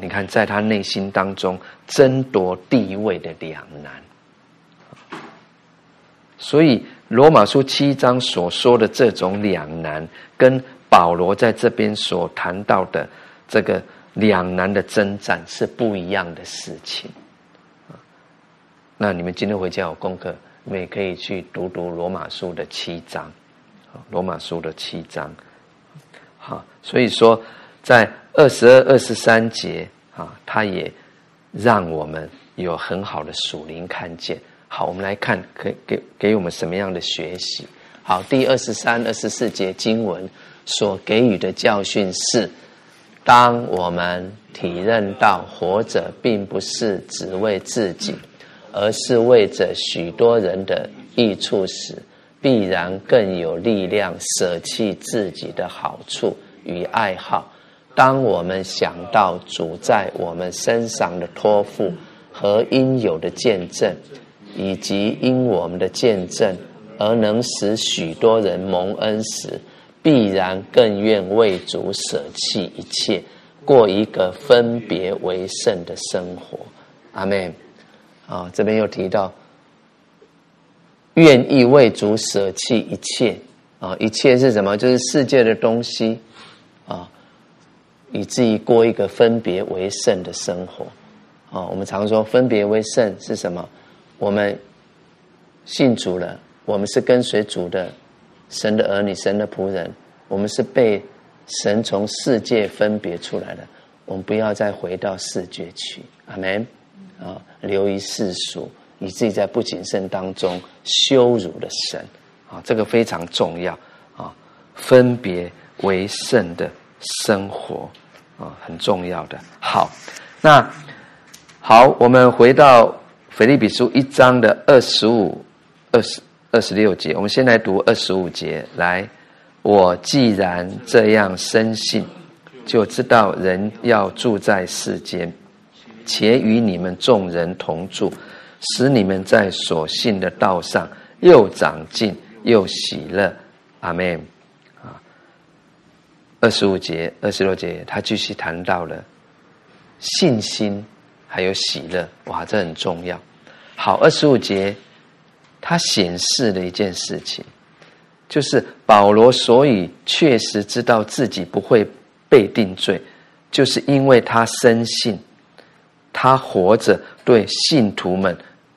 你看，在他内心当中争夺地位的两难。所以，罗马书七章所说的这种两难，跟保罗在这边所谈到的这个两难的征战是不一样的事情。那你们今天回家有功课，你们也可以去读读罗马书的七章，罗马书的七章，好，所以说在二十二、二十三节啊，他也让我们有很好的属灵看见。好，我们来看，给给给我们什么样的学习？好，第二十三、二十四节经文所给予的教训是：当我们体认到活着并不是只为自己。而是为着许多人的益处时，必然更有力量舍弃自己的好处与爱好。当我们想到主在我们身上的托付和应有的见证，以及因我们的见证而能使许多人蒙恩时，必然更愿为主舍弃一切，过一个分别为圣的生活。阿门。啊，这边又提到，愿意为主舍弃一切啊，一切是什么？就是世界的东西啊，以至于过一个分别为圣的生活啊。我们常说分别为圣是什么？我们信主了，我们是跟随主的神的儿女，神的仆人，我们是被神从世界分别出来的，我们不要再回到世界去。阿门。啊，流于世俗，以至于在不谨慎当中羞辱了神，啊，这个非常重要啊，分别为圣的生活啊，很重要的。好，那好，我们回到腓立比书一章的二十五、二十二十六节，我们先来读二十五节。来，我既然这样深信，就知道人要住在世间。且与你们众人同住，使你们在所信的道上又长进又喜乐。阿门。二十五节、二十六节，他继续谈到了信心还有喜乐。哇，这很重要。好，二十五节，他显示了一件事情，就是保罗所以确实知道自己不会被定罪，就是因为他深信。他活着对信徒们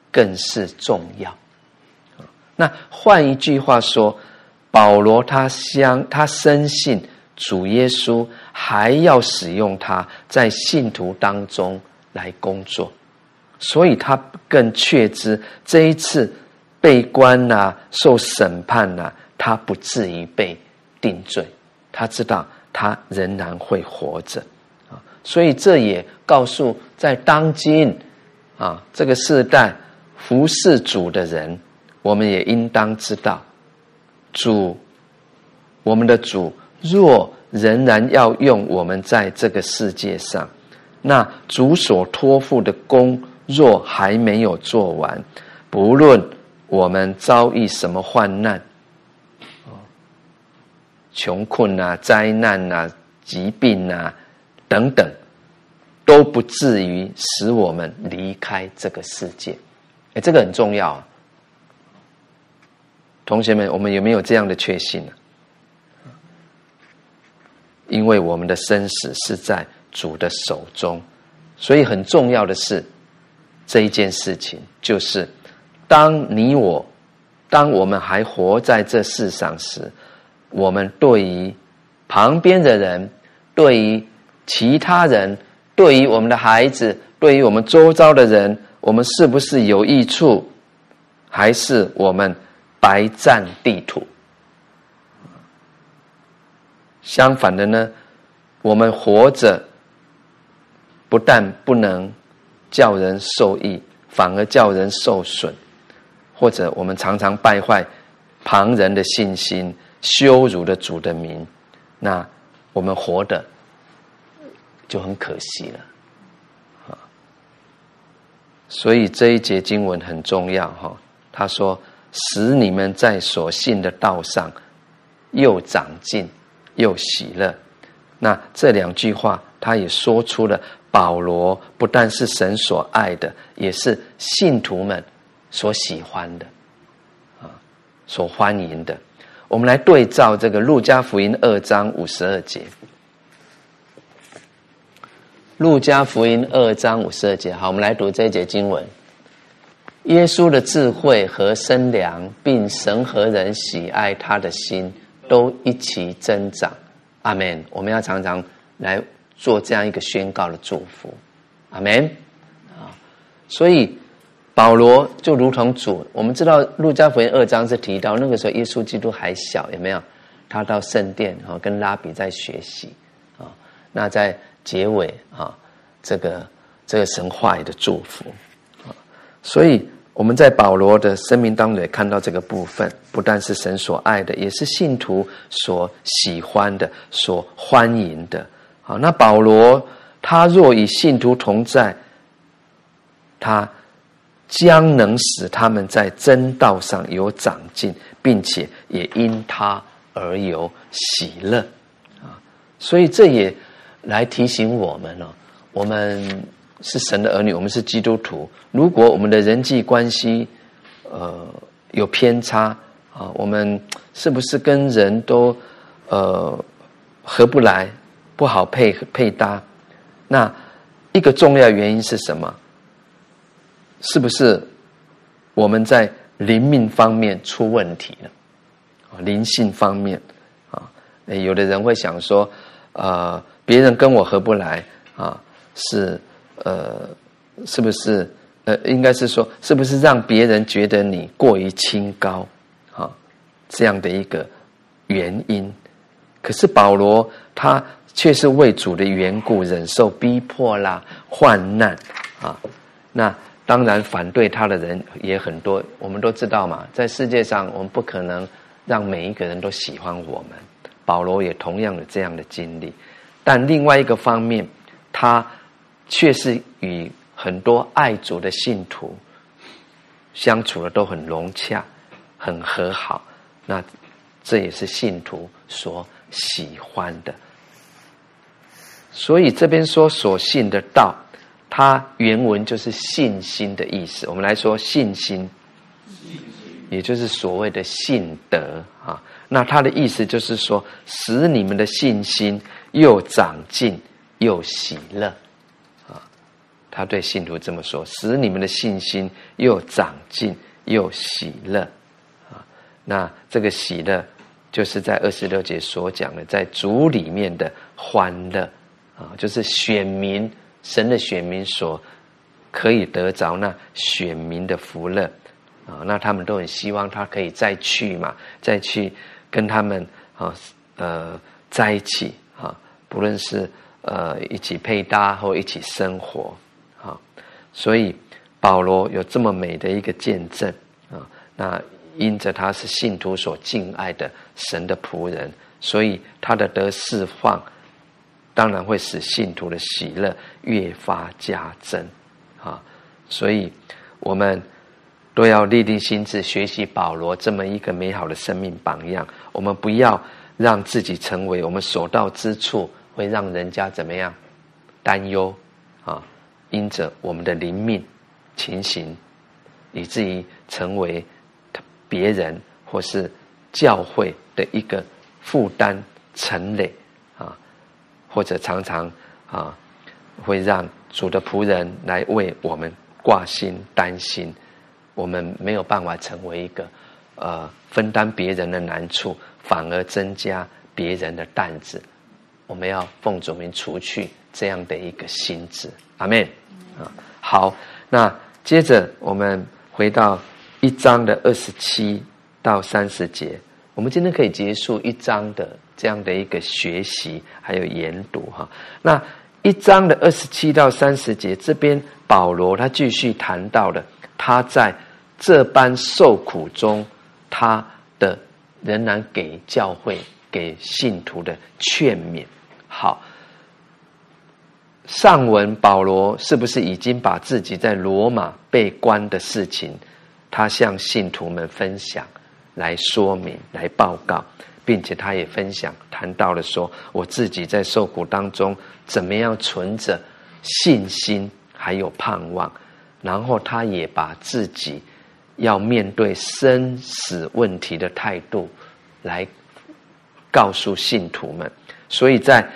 更是重要。那换一句话说，保罗他相他深信主耶稣还要使用他在信徒当中来工作，所以他更确知这一次被关呐、受审判呐、他不至于被定罪。他知道他仍然会活着啊。所以这也告诉在当今啊这个世代服侍主的人，我们也应当知道，主，我们的主若仍然要用我们在这个世界上，那主所托付的工若还没有做完，不论我们遭遇什么患难，穷困啊、灾难啊、疾病啊等等，都不至于使我们离开这个世界。哎，这个很重要。同学们，我们有没有这样的确信呢？因为我们的生死是在主的手中，所以很重要的是。这一件事情，就是当你我，当我们还活在这世上时，我们对于旁边的人，对于其他人，对于我们的孩子，对于我们周遭的人，我们是不是有益处，还是我们白占地土？相反的呢，我们活着不但不能。叫人受益，反而叫人受损，或者我们常常败坏旁人的信心，羞辱了主的名，那我们活的就很可惜了，啊！所以这一节经文很重要哈。他说：“使你们在所信的道上又长进又喜乐。”那这两句话，他也说出了。保罗不但是神所爱的，也是信徒们所喜欢的，啊，所欢迎的。我们来对照这个路加福音二章五十二节。路加福音二章五十二节，好，我们来读这一节经文。耶稣的智慧和身量，并神和人喜爱他的心，都一起增长。阿门。我们要常常来。做这样一个宣告的祝福，阿门啊！所以保罗就如同主，我们知道路加福音二章是提到那个时候耶稣基督还小，有没有？他到圣殿啊，跟拉比在学习啊。那在结尾啊，这个这个神话语的祝福啊。所以我们在保罗的生命当中也看到这个部分，不但是神所爱的，也是信徒所喜欢的、所欢迎的。好，那保罗他若与信徒同在，他将能使他们在真道上有长进，并且也因他而有喜乐啊！所以这也来提醒我们了：我们是神的儿女，我们是基督徒。如果我们的人际关系呃有偏差啊，我们是不是跟人都呃合不来？不好配配搭，那一个重要原因是什么？是不是我们在灵命方面出问题了？啊，灵性方面啊，有的人会想说，呃，别人跟我合不来啊，是呃，是不是呃，应该是说，是不是让别人觉得你过于清高啊？这样的一个原因。可是保罗他。却是为主的缘故忍受逼迫啦、患难啊。那当然反对他的人也很多。我们都知道嘛，在世界上我们不可能让每一个人都喜欢我们。保罗也同样有这样的经历。但另外一个方面，他却是与很多爱主的信徒相处的都很融洽、很和好。那这也是信徒所喜欢的。所以这边说所信的道，它原文就是信心的意思。我们来说信心，也就是所谓的信德啊。那它的意思就是说，使你们的信心又长进又喜乐。他对信徒这么说：使你们的信心又长进又喜乐啊。那这个喜乐，就是在二十六节所讲的，在主里面的欢乐。啊，就是选民，神的选民所可以得着那选民的福乐啊，那他们都很希望他可以再去嘛，再去跟他们啊呃在一起啊，不论是呃一起配搭或一起生活，所以保罗有这么美的一个见证啊，那因着他是信徒所敬爱的神的仆人，所以他的得释放，当然会使信徒的喜乐越发加增啊！所以我们都要立定心智，学习保罗这么一个美好的生命榜样。我们不要让自己成为我们所到之处会让人家怎么样担忧啊！因着我们的灵命情形，以至于成为别人或是教会的一个负担、陈累啊，或者常常啊，会让主的仆人来为我们挂心、担心，我们没有办法成为一个呃分担别人的难处，反而增加别人的担子。我们要奉主名除去这样的一个心智。阿门。啊，好，那接着我们回到一章的二十七到三十节，我们今天可以结束一章的这样的一个学习还有研读哈。那一章的二十七到三十节这边，保罗他继续谈到了他在这般受苦中，他的仍然给教会给信徒的劝勉。好。上文保罗是不是已经把自己在罗马被关的事情，他向信徒们分享，来说明、来报告，并且他也分享谈到了说，我自己在受苦当中怎么样存着信心还有盼望，然后他也把自己要面对生死问题的态度来告诉信徒们，所以在。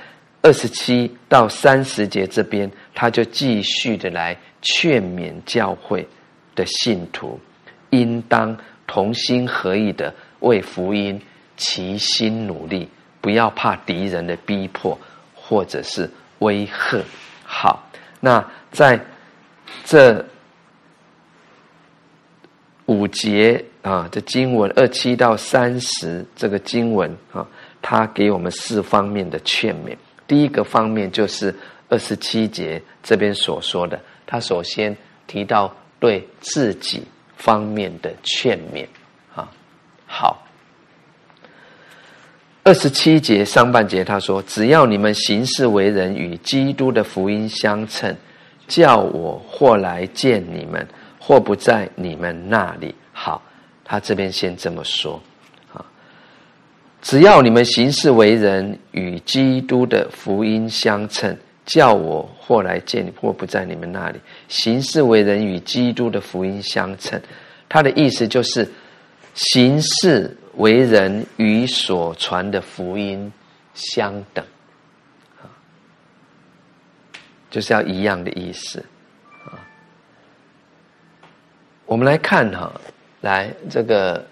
二十七到三十节这边，他就继续的来劝勉教会的信徒，应当同心合意的为福音齐心努力，不要怕敌人的逼迫或者是威吓。好，那在这五节啊，这经文二七到三十这个经文啊，他给我们四方面的劝勉。第一个方面就是二十七节这边所说的，他首先提到对自己方面的劝勉啊。好，二十七节上半节他说：“只要你们行事为人与基督的福音相称，叫我或来见你们，或不在你们那里。”好，他这边先这么说。只要你们行事为人与基督的福音相称，叫我或来见你，或不在你们那里。行事为人与基督的福音相称，他的意思就是行事为人与所传的福音相等，就是要一样的意思，啊。我们来看哈，来这个。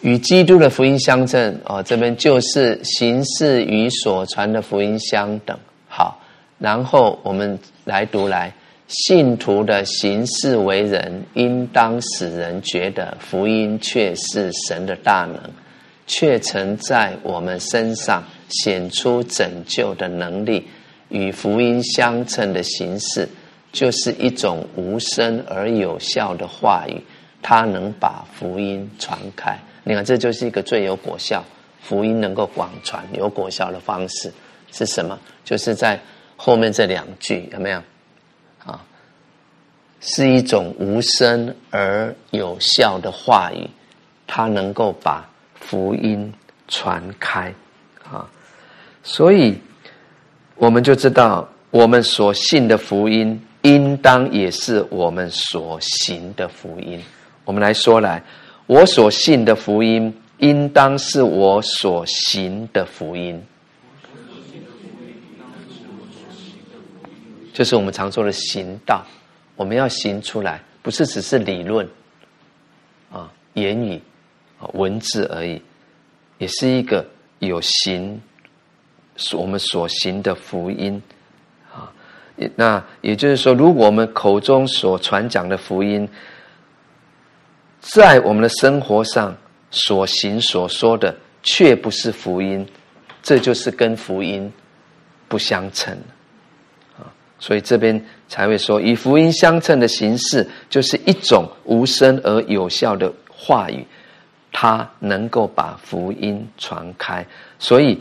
与基督的福音相称哦，这边就是行事与所传的福音相等。好，然后我们来读来，信徒的行事为人，应当使人觉得福音却是神的大能，却曾在我们身上显出拯救的能力。与福音相称的形式，就是一种无声而有效的话语，它能把福音传开。你看，这就是一个最有果效、福音能够广传、有果效的方式是什么？就是在后面这两句有没有？啊，是一种无声而有效的话语，它能够把福音传开啊。所以我们就知道，我们所信的福音，应当也是我们所行的福音。我们来说来。我所信的福音，应当是我所行的福音。就是我们常说的行道，我们要行出来，不是只是理论啊、言语啊、文字而已，也是一个有行，我们所行的福音啊。那也就是说，如果我们口中所传讲的福音，在我们的生活上所行所说的，却不是福音，这就是跟福音不相称啊。所以这边才会说，与福音相称的形式，就是一种无声而有效的话语，它能够把福音传开。所以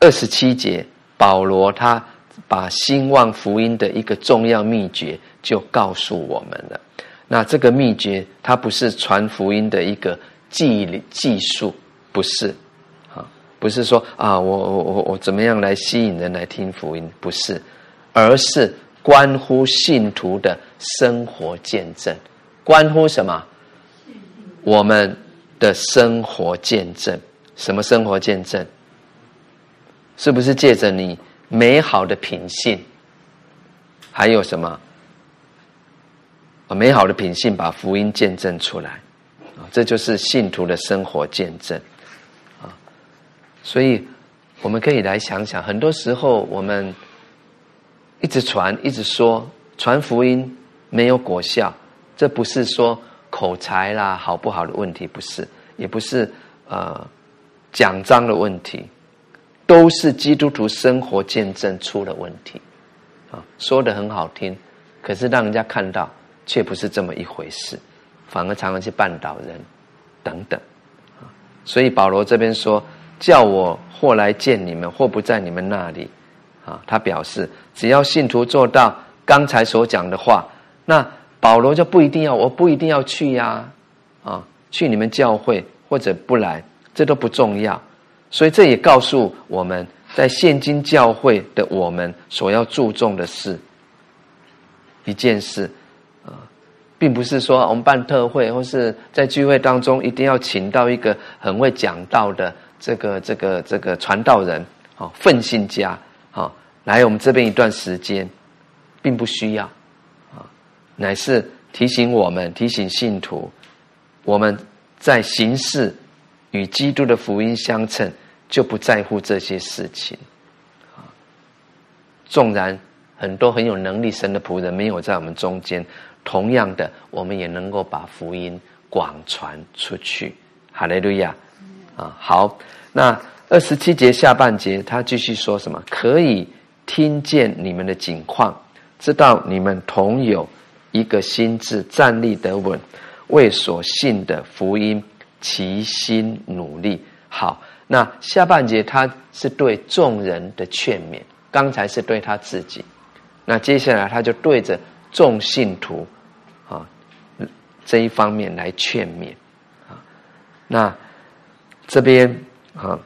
二十七节，保罗他把兴旺福音的一个重要秘诀就告诉我们了。那这个秘诀，它不是传福音的一个技技术，不是，啊，不是说啊，我我我我怎么样来吸引人来听福音，不是，而是关乎信徒的生活见证，关乎什么？我们的生活见证，什么生活见证？是不是借着你美好的品性？还有什么？美好的品性把福音见证出来，啊，这就是信徒的生活见证，啊，所以我们可以来想想，很多时候我们一直传，一直说传福音没有果效，这不是说口才啦好不好的问题，不是，也不是呃讲章的问题，都是基督徒生活见证出了问题，啊，说的很好听，可是让人家看到。却不是这么一回事，反而常常去绊倒人，等等，所以保罗这边说：“叫我或来见你们，或不在你们那里。”啊，他表示只要信徒做到刚才所讲的话，那保罗就不一定要，我不一定要去呀，啊，去你们教会或者不来，这都不重要。所以这也告诉我们在现今教会的我们所要注重的是一件事。并不是说我们办特会或是在聚会当中一定要请到一个很会讲道的这个这个这个传道人，好，奋信家，好，来我们这边一段时间，并不需要，啊，乃是提醒我们，提醒信徒，我们在行事与基督的福音相称，就不在乎这些事情，啊，纵然很多很有能力神的仆人没有在我们中间。同样的，我们也能够把福音广传出去。哈利路亚！啊，好，那二十七节下半节，他继续说什么？可以听见你们的景况，知道你们同有一个心智，站立得稳，为所信的福音齐心努力。好，那下半节他是对众人的劝勉，刚才是对他自己，那接下来他就对着众信徒。这一方面来劝勉，啊，那这边啊，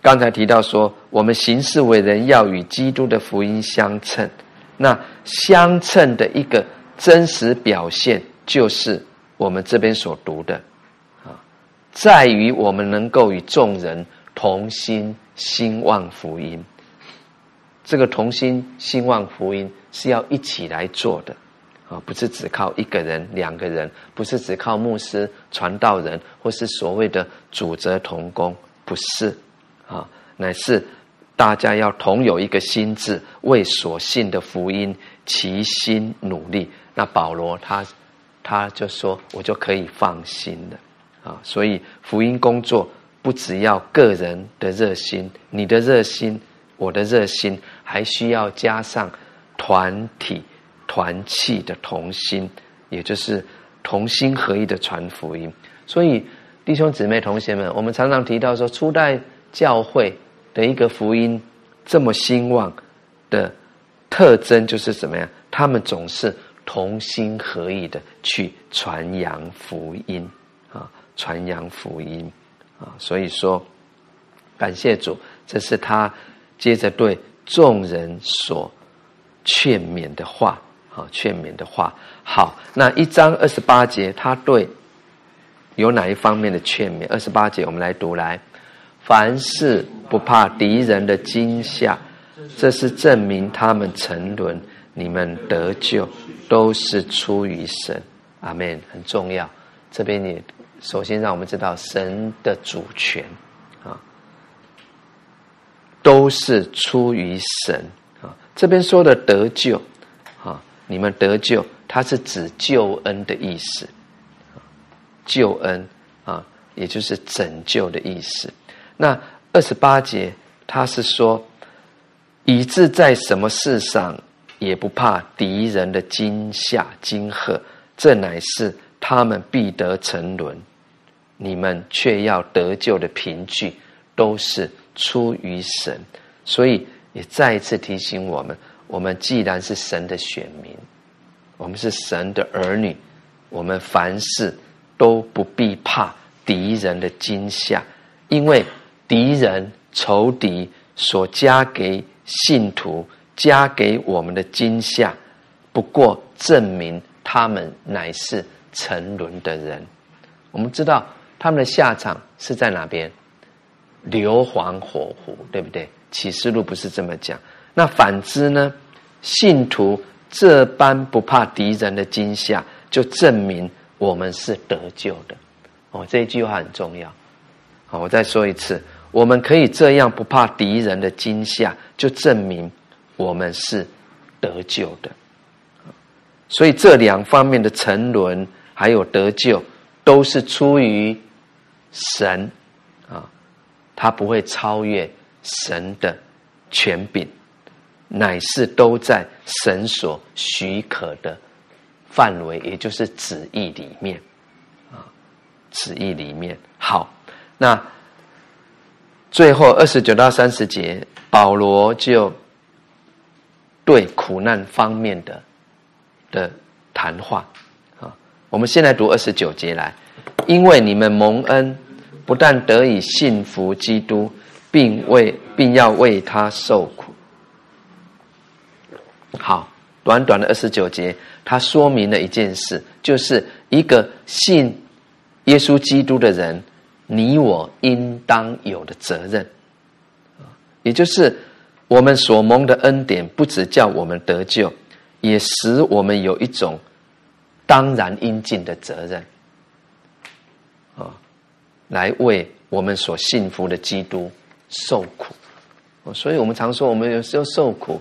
刚才提到说，我们行事为人要与基督的福音相称，那相称的一个真实表现，就是我们这边所读的，啊，在于我们能够与众人同心兴旺福音，这个同心兴旺福音是要一起来做的。啊，不是只靠一个人、两个人，不是只靠牧师、传道人，或是所谓的主责同工，不是，啊，乃是大家要同有一个心智，为所信的福音齐心努力。那保罗他他就说，我就可以放心了，啊，所以福音工作不只要个人的热心，你的热心，我的热心，还需要加上团体。团契的同心，也就是同心合一的传福音。所以，弟兄姊妹、同学们，我们常常提到说，初代教会的一个福音这么兴旺的特征，就是怎么样？他们总是同心合意的去传扬福音啊，传扬福音啊。所以说，感谢主，这是他接着对众人所劝勉的话。啊，劝勉的话。好，那一章二十八节，他对有哪一方面的劝勉？二十八节，我们来读来。凡事不怕敌人的惊吓，这是证明他们沉沦，你们得救都是出于神。阿门。很重要。这边你首先让我们知道神的主权啊，都是出于神啊。这边说的得救。你们得救，它是指救恩的意思，救恩啊，也就是拯救的意思。那二十八节，他是说，以致在什么事上也不怕敌人的惊吓、惊吓，这乃是他们必得沉沦。你们却要得救的凭据，都是出于神。所以也再一次提醒我们：我们既然是神的选民，我们是神的儿女，我们凡事都不必怕敌人的惊吓，因为敌人仇敌所加给信徒、加给我们的惊吓，不过证明他们乃是沉沦的人。我们知道他们的下场是在哪边？硫磺火湖，对不对？启示录不是这么讲。那反之呢？信徒这般不怕敌人的惊吓，就证明我们是得救的。哦，这一句话很重要。好，我再说一次，我们可以这样不怕敌人的惊吓，就证明我们是得救的。所以这两方面的沉沦还有得救，都是出于神啊，他不会超越神的权柄，乃是都在神所许可的范围，也就是旨意里面啊，旨意里面。好，那最后二十九到三十节，保罗就对苦难方面的的谈话啊，我们先来读二十九节来，因为你们蒙恩，不但得以信服基督。并为并要为他受苦。好，短短的二十九节，它说明了一件事，就是一个信耶稣基督的人，你我应当有的责任。也就是我们所蒙的恩典，不只叫我们得救，也使我们有一种当然应尽的责任啊，来为我们所信服的基督。受苦，所以我们常说，我们有时候受苦，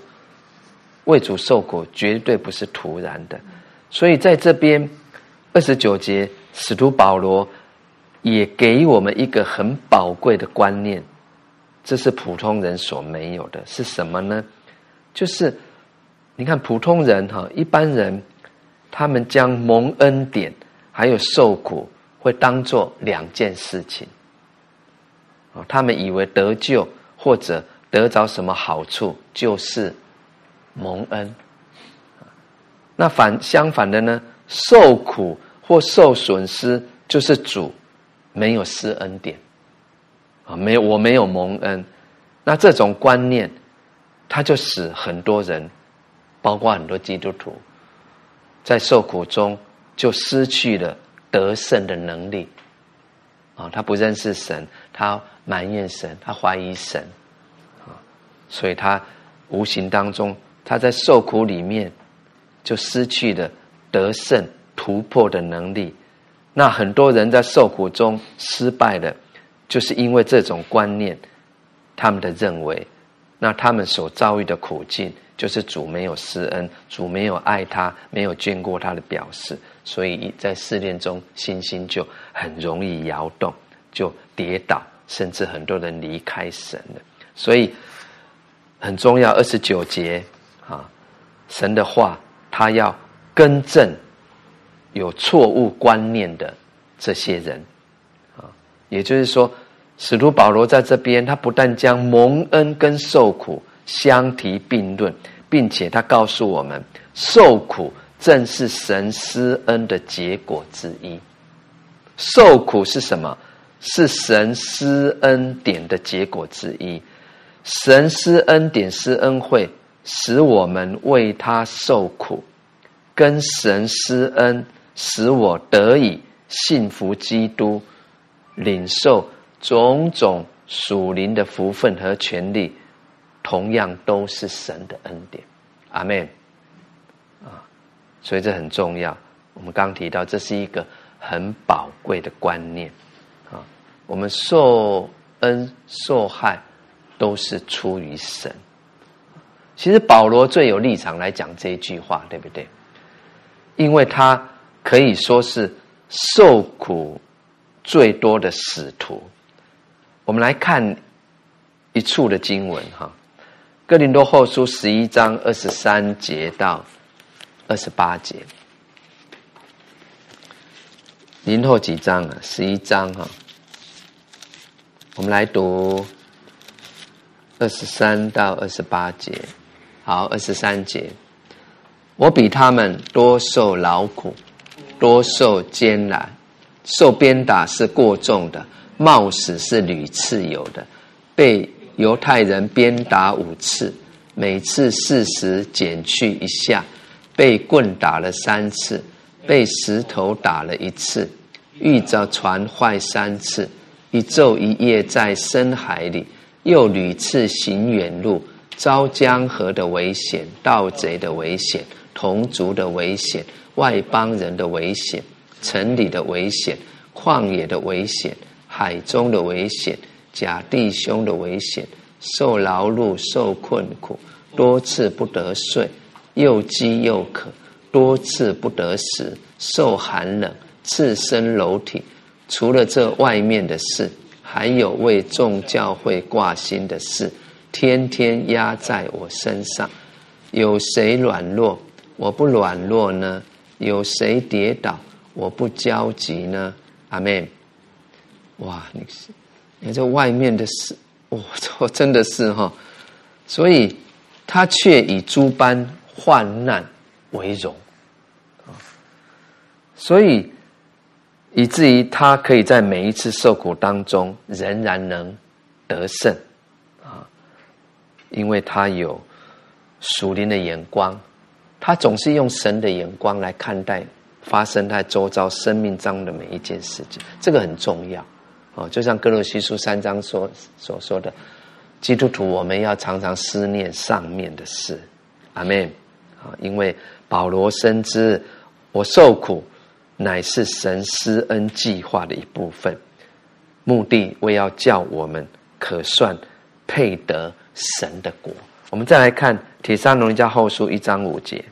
为主受苦，绝对不是突然的。所以在这边二十九节，使徒保罗也给我们一个很宝贵的观念，这是普通人所没有的，是什么呢？就是你看，普通人哈，一般人，他们将蒙恩典还有受苦，会当做两件事情。他们以为得救或者得着什么好处就是蒙恩，那反相反的呢？受苦或受损失就是主没有施恩典啊，没有我没有蒙恩，那这种观念，他就使很多人，包括很多基督徒，在受苦中就失去了得胜的能力啊，他不认识神，他。埋怨神，他怀疑神，啊，所以他无形当中，他在受苦里面就失去了得胜突破的能力。那很多人在受苦中失败了，就是因为这种观念，他们的认为，那他们所遭遇的苦境，就是主没有施恩，主没有爱他，没有眷顾他的表示，所以在试炼中，信心就很容易摇动，就跌倒。甚至很多人离开神了，所以很重要。二十九节啊，神的话，他要更正有错误观念的这些人啊。也就是说，使徒保罗在这边，他不但将蒙恩跟受苦相提并论，并且他告诉我们，受苦正是神施恩的结果之一。受苦是什么？是神施恩典的结果之一。神施恩典、施恩惠，使我们为他受苦，跟神施恩，使我得以信服基督，领受种种属灵的福分和权利，同样都是神的恩典。阿门。啊，所以这很重要。我们刚提到，这是一个很宝贵的观念啊。我们受恩受害，都是出于神。其实保罗最有立场来讲这一句话，对不对？因为他可以说是受苦最多的使徒。我们来看一处的经文哈，《哥林多后书》十一章二十三节到二十八节。零后几章啊？十一章哈。我们来读二十三到二十八节。好，二十三节，我比他们多受劳苦，多受艰难，受鞭打是过重的，冒死是屡次有的，被犹太人鞭打五次，每次四十减去一下，被棍打了三次，被石头打了一次，遇着船坏三次，一昼一夜在深海里，又屡次行远路。遭江河的危险，盗贼的危险，同族的危险，外邦人的危险，城里的危险，旷野的危险，海中的危险，假弟兄的危险，受劳碌，受困苦，多次不得睡，又饥又渴，多次不得食，受寒冷，赤身裸体。除了这外面的事，还有为众教会挂心的事。天天压在我身上，有谁软弱，我不软弱呢？有谁跌倒，我不焦急呢？阿门。哇，你你这外面的事，我操真的是哈。所以他却以诸般患难为荣啊。所以以至于他可以在每一次受苦当中，仍然能得胜。因为他有属灵的眼光，他总是用神的眼光来看待发生在周遭生命中的每一件事情，这个很重要哦。就像歌罗西书三章所所说的，基督徒我们要常常思念上面的事，阿门啊！因为保罗深知我受苦乃是神施恩计划的一部分，目的为要叫我们可算配得。神的国，我们再来看《帖撒罗尼迦后书》一章五节。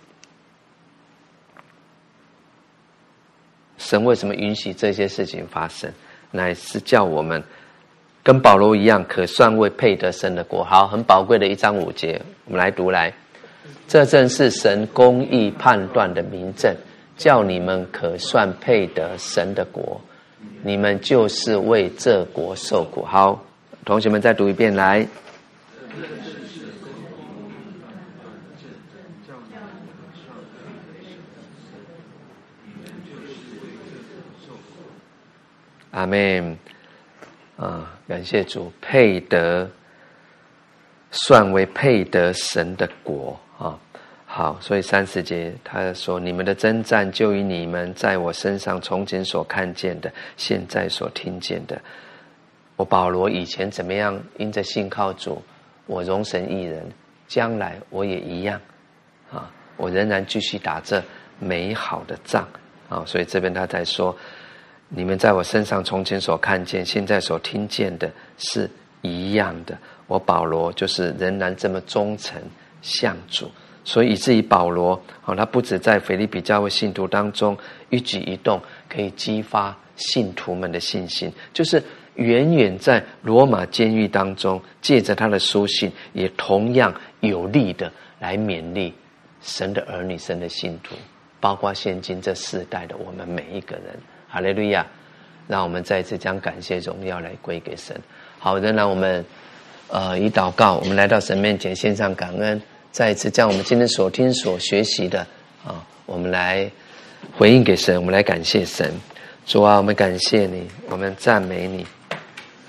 神为什么允许这些事情发生？乃是叫我们跟保罗一样，可算为配得神的国。好，很宝贵的一章五节，我们来读来。这正是神公义判断的明证，叫你们可算配得神的国。你们就是为这国受苦。好，同学们再读一遍来。阿门啊！感谢主，配得算为配得神的国啊！好，所以三十节他说：“你们的征战，就以你们在我身上从前所看见的，现在所听见的。我保罗以前怎么样？因着信靠主。”我容神一人，将来我也一样，啊，我仍然继续打这美好的仗，啊，所以这边他在说，你们在我身上从前所看见、现在所听见的是一样的。我保罗就是仍然这么忠诚向主，所以以至于保罗，啊，他不止在腓立比教会信徒当中一举一动可以激发信徒们的信心，就是。远远在罗马监狱当中，借着他的书信，也同样有力的来勉励神的儿女、神的信徒，包括现今这世代的我们每一个人。哈利路亚！让我们再次将感谢荣耀来归给神。好，仍然我们呃以祷告，我们来到神面前献上感恩，再一次将我们今天所听所学习的啊，我们来回应给神，我们来感谢神。主啊，我们感谢你，我们赞美你。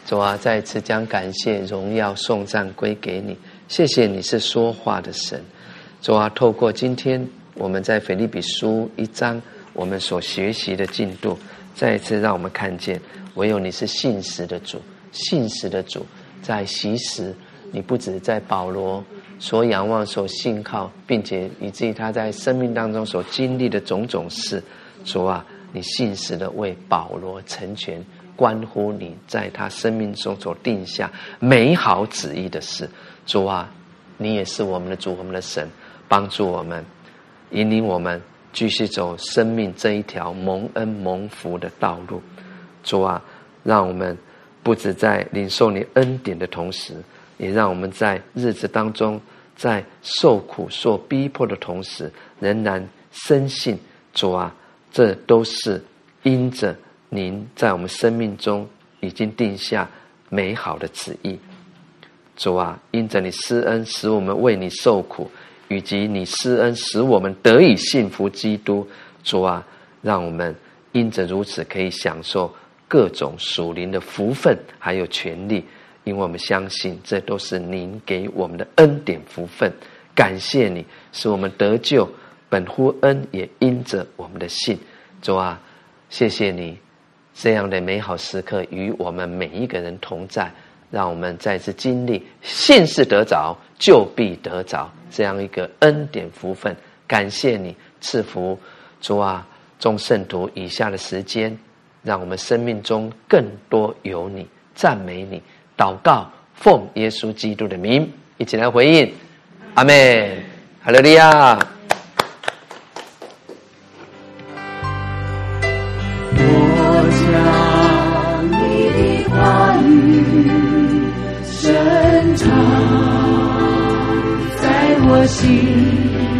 主啊，再次将感谢、荣耀、颂赞归给你。谢谢你是说话的神。主啊，透过今天我们在腓立比书一章我们所学习的进度，再一次让我们看见，唯有你是信实的主，信实的主在昔时，你不止在保罗所仰望、所信靠，并且以至于他在生命当中所经历的种种事，主啊，你信实的为保罗成全。关乎你在他生命中所定下美好旨意的事，主啊，你也是我们的主，我们的神，帮助我们，引领我们继续走生命这一条蒙恩蒙福的道路。主啊，让我们不止在领受你恩典的同时，也让我们在日子当中，在受苦受逼迫的同时，仍然深信主啊，这都是因着。您在我们生命中已经定下美好的旨意。主啊，因着你施恩，使我们为你受苦，以及你施恩，使我们得以信服基督。主啊，让我们因着如此，可以享受各种属灵的福分，还有权利。因为我们相信，这都是您给我们的恩典福分。感谢你，使我们得救，本乎恩，也因着我们的信。主啊，谢谢你，这样的美好时刻与我们每一个人同在。让我们再次经历信是得着，就必得着这样一个恩典福分。感谢你赐福，主啊，众圣徒以下的时间，让我们生命中更多有你，赞美你，祷告，奉耶稣基督的名，一起来回应，阿门，哈利路
亚。藏在我心。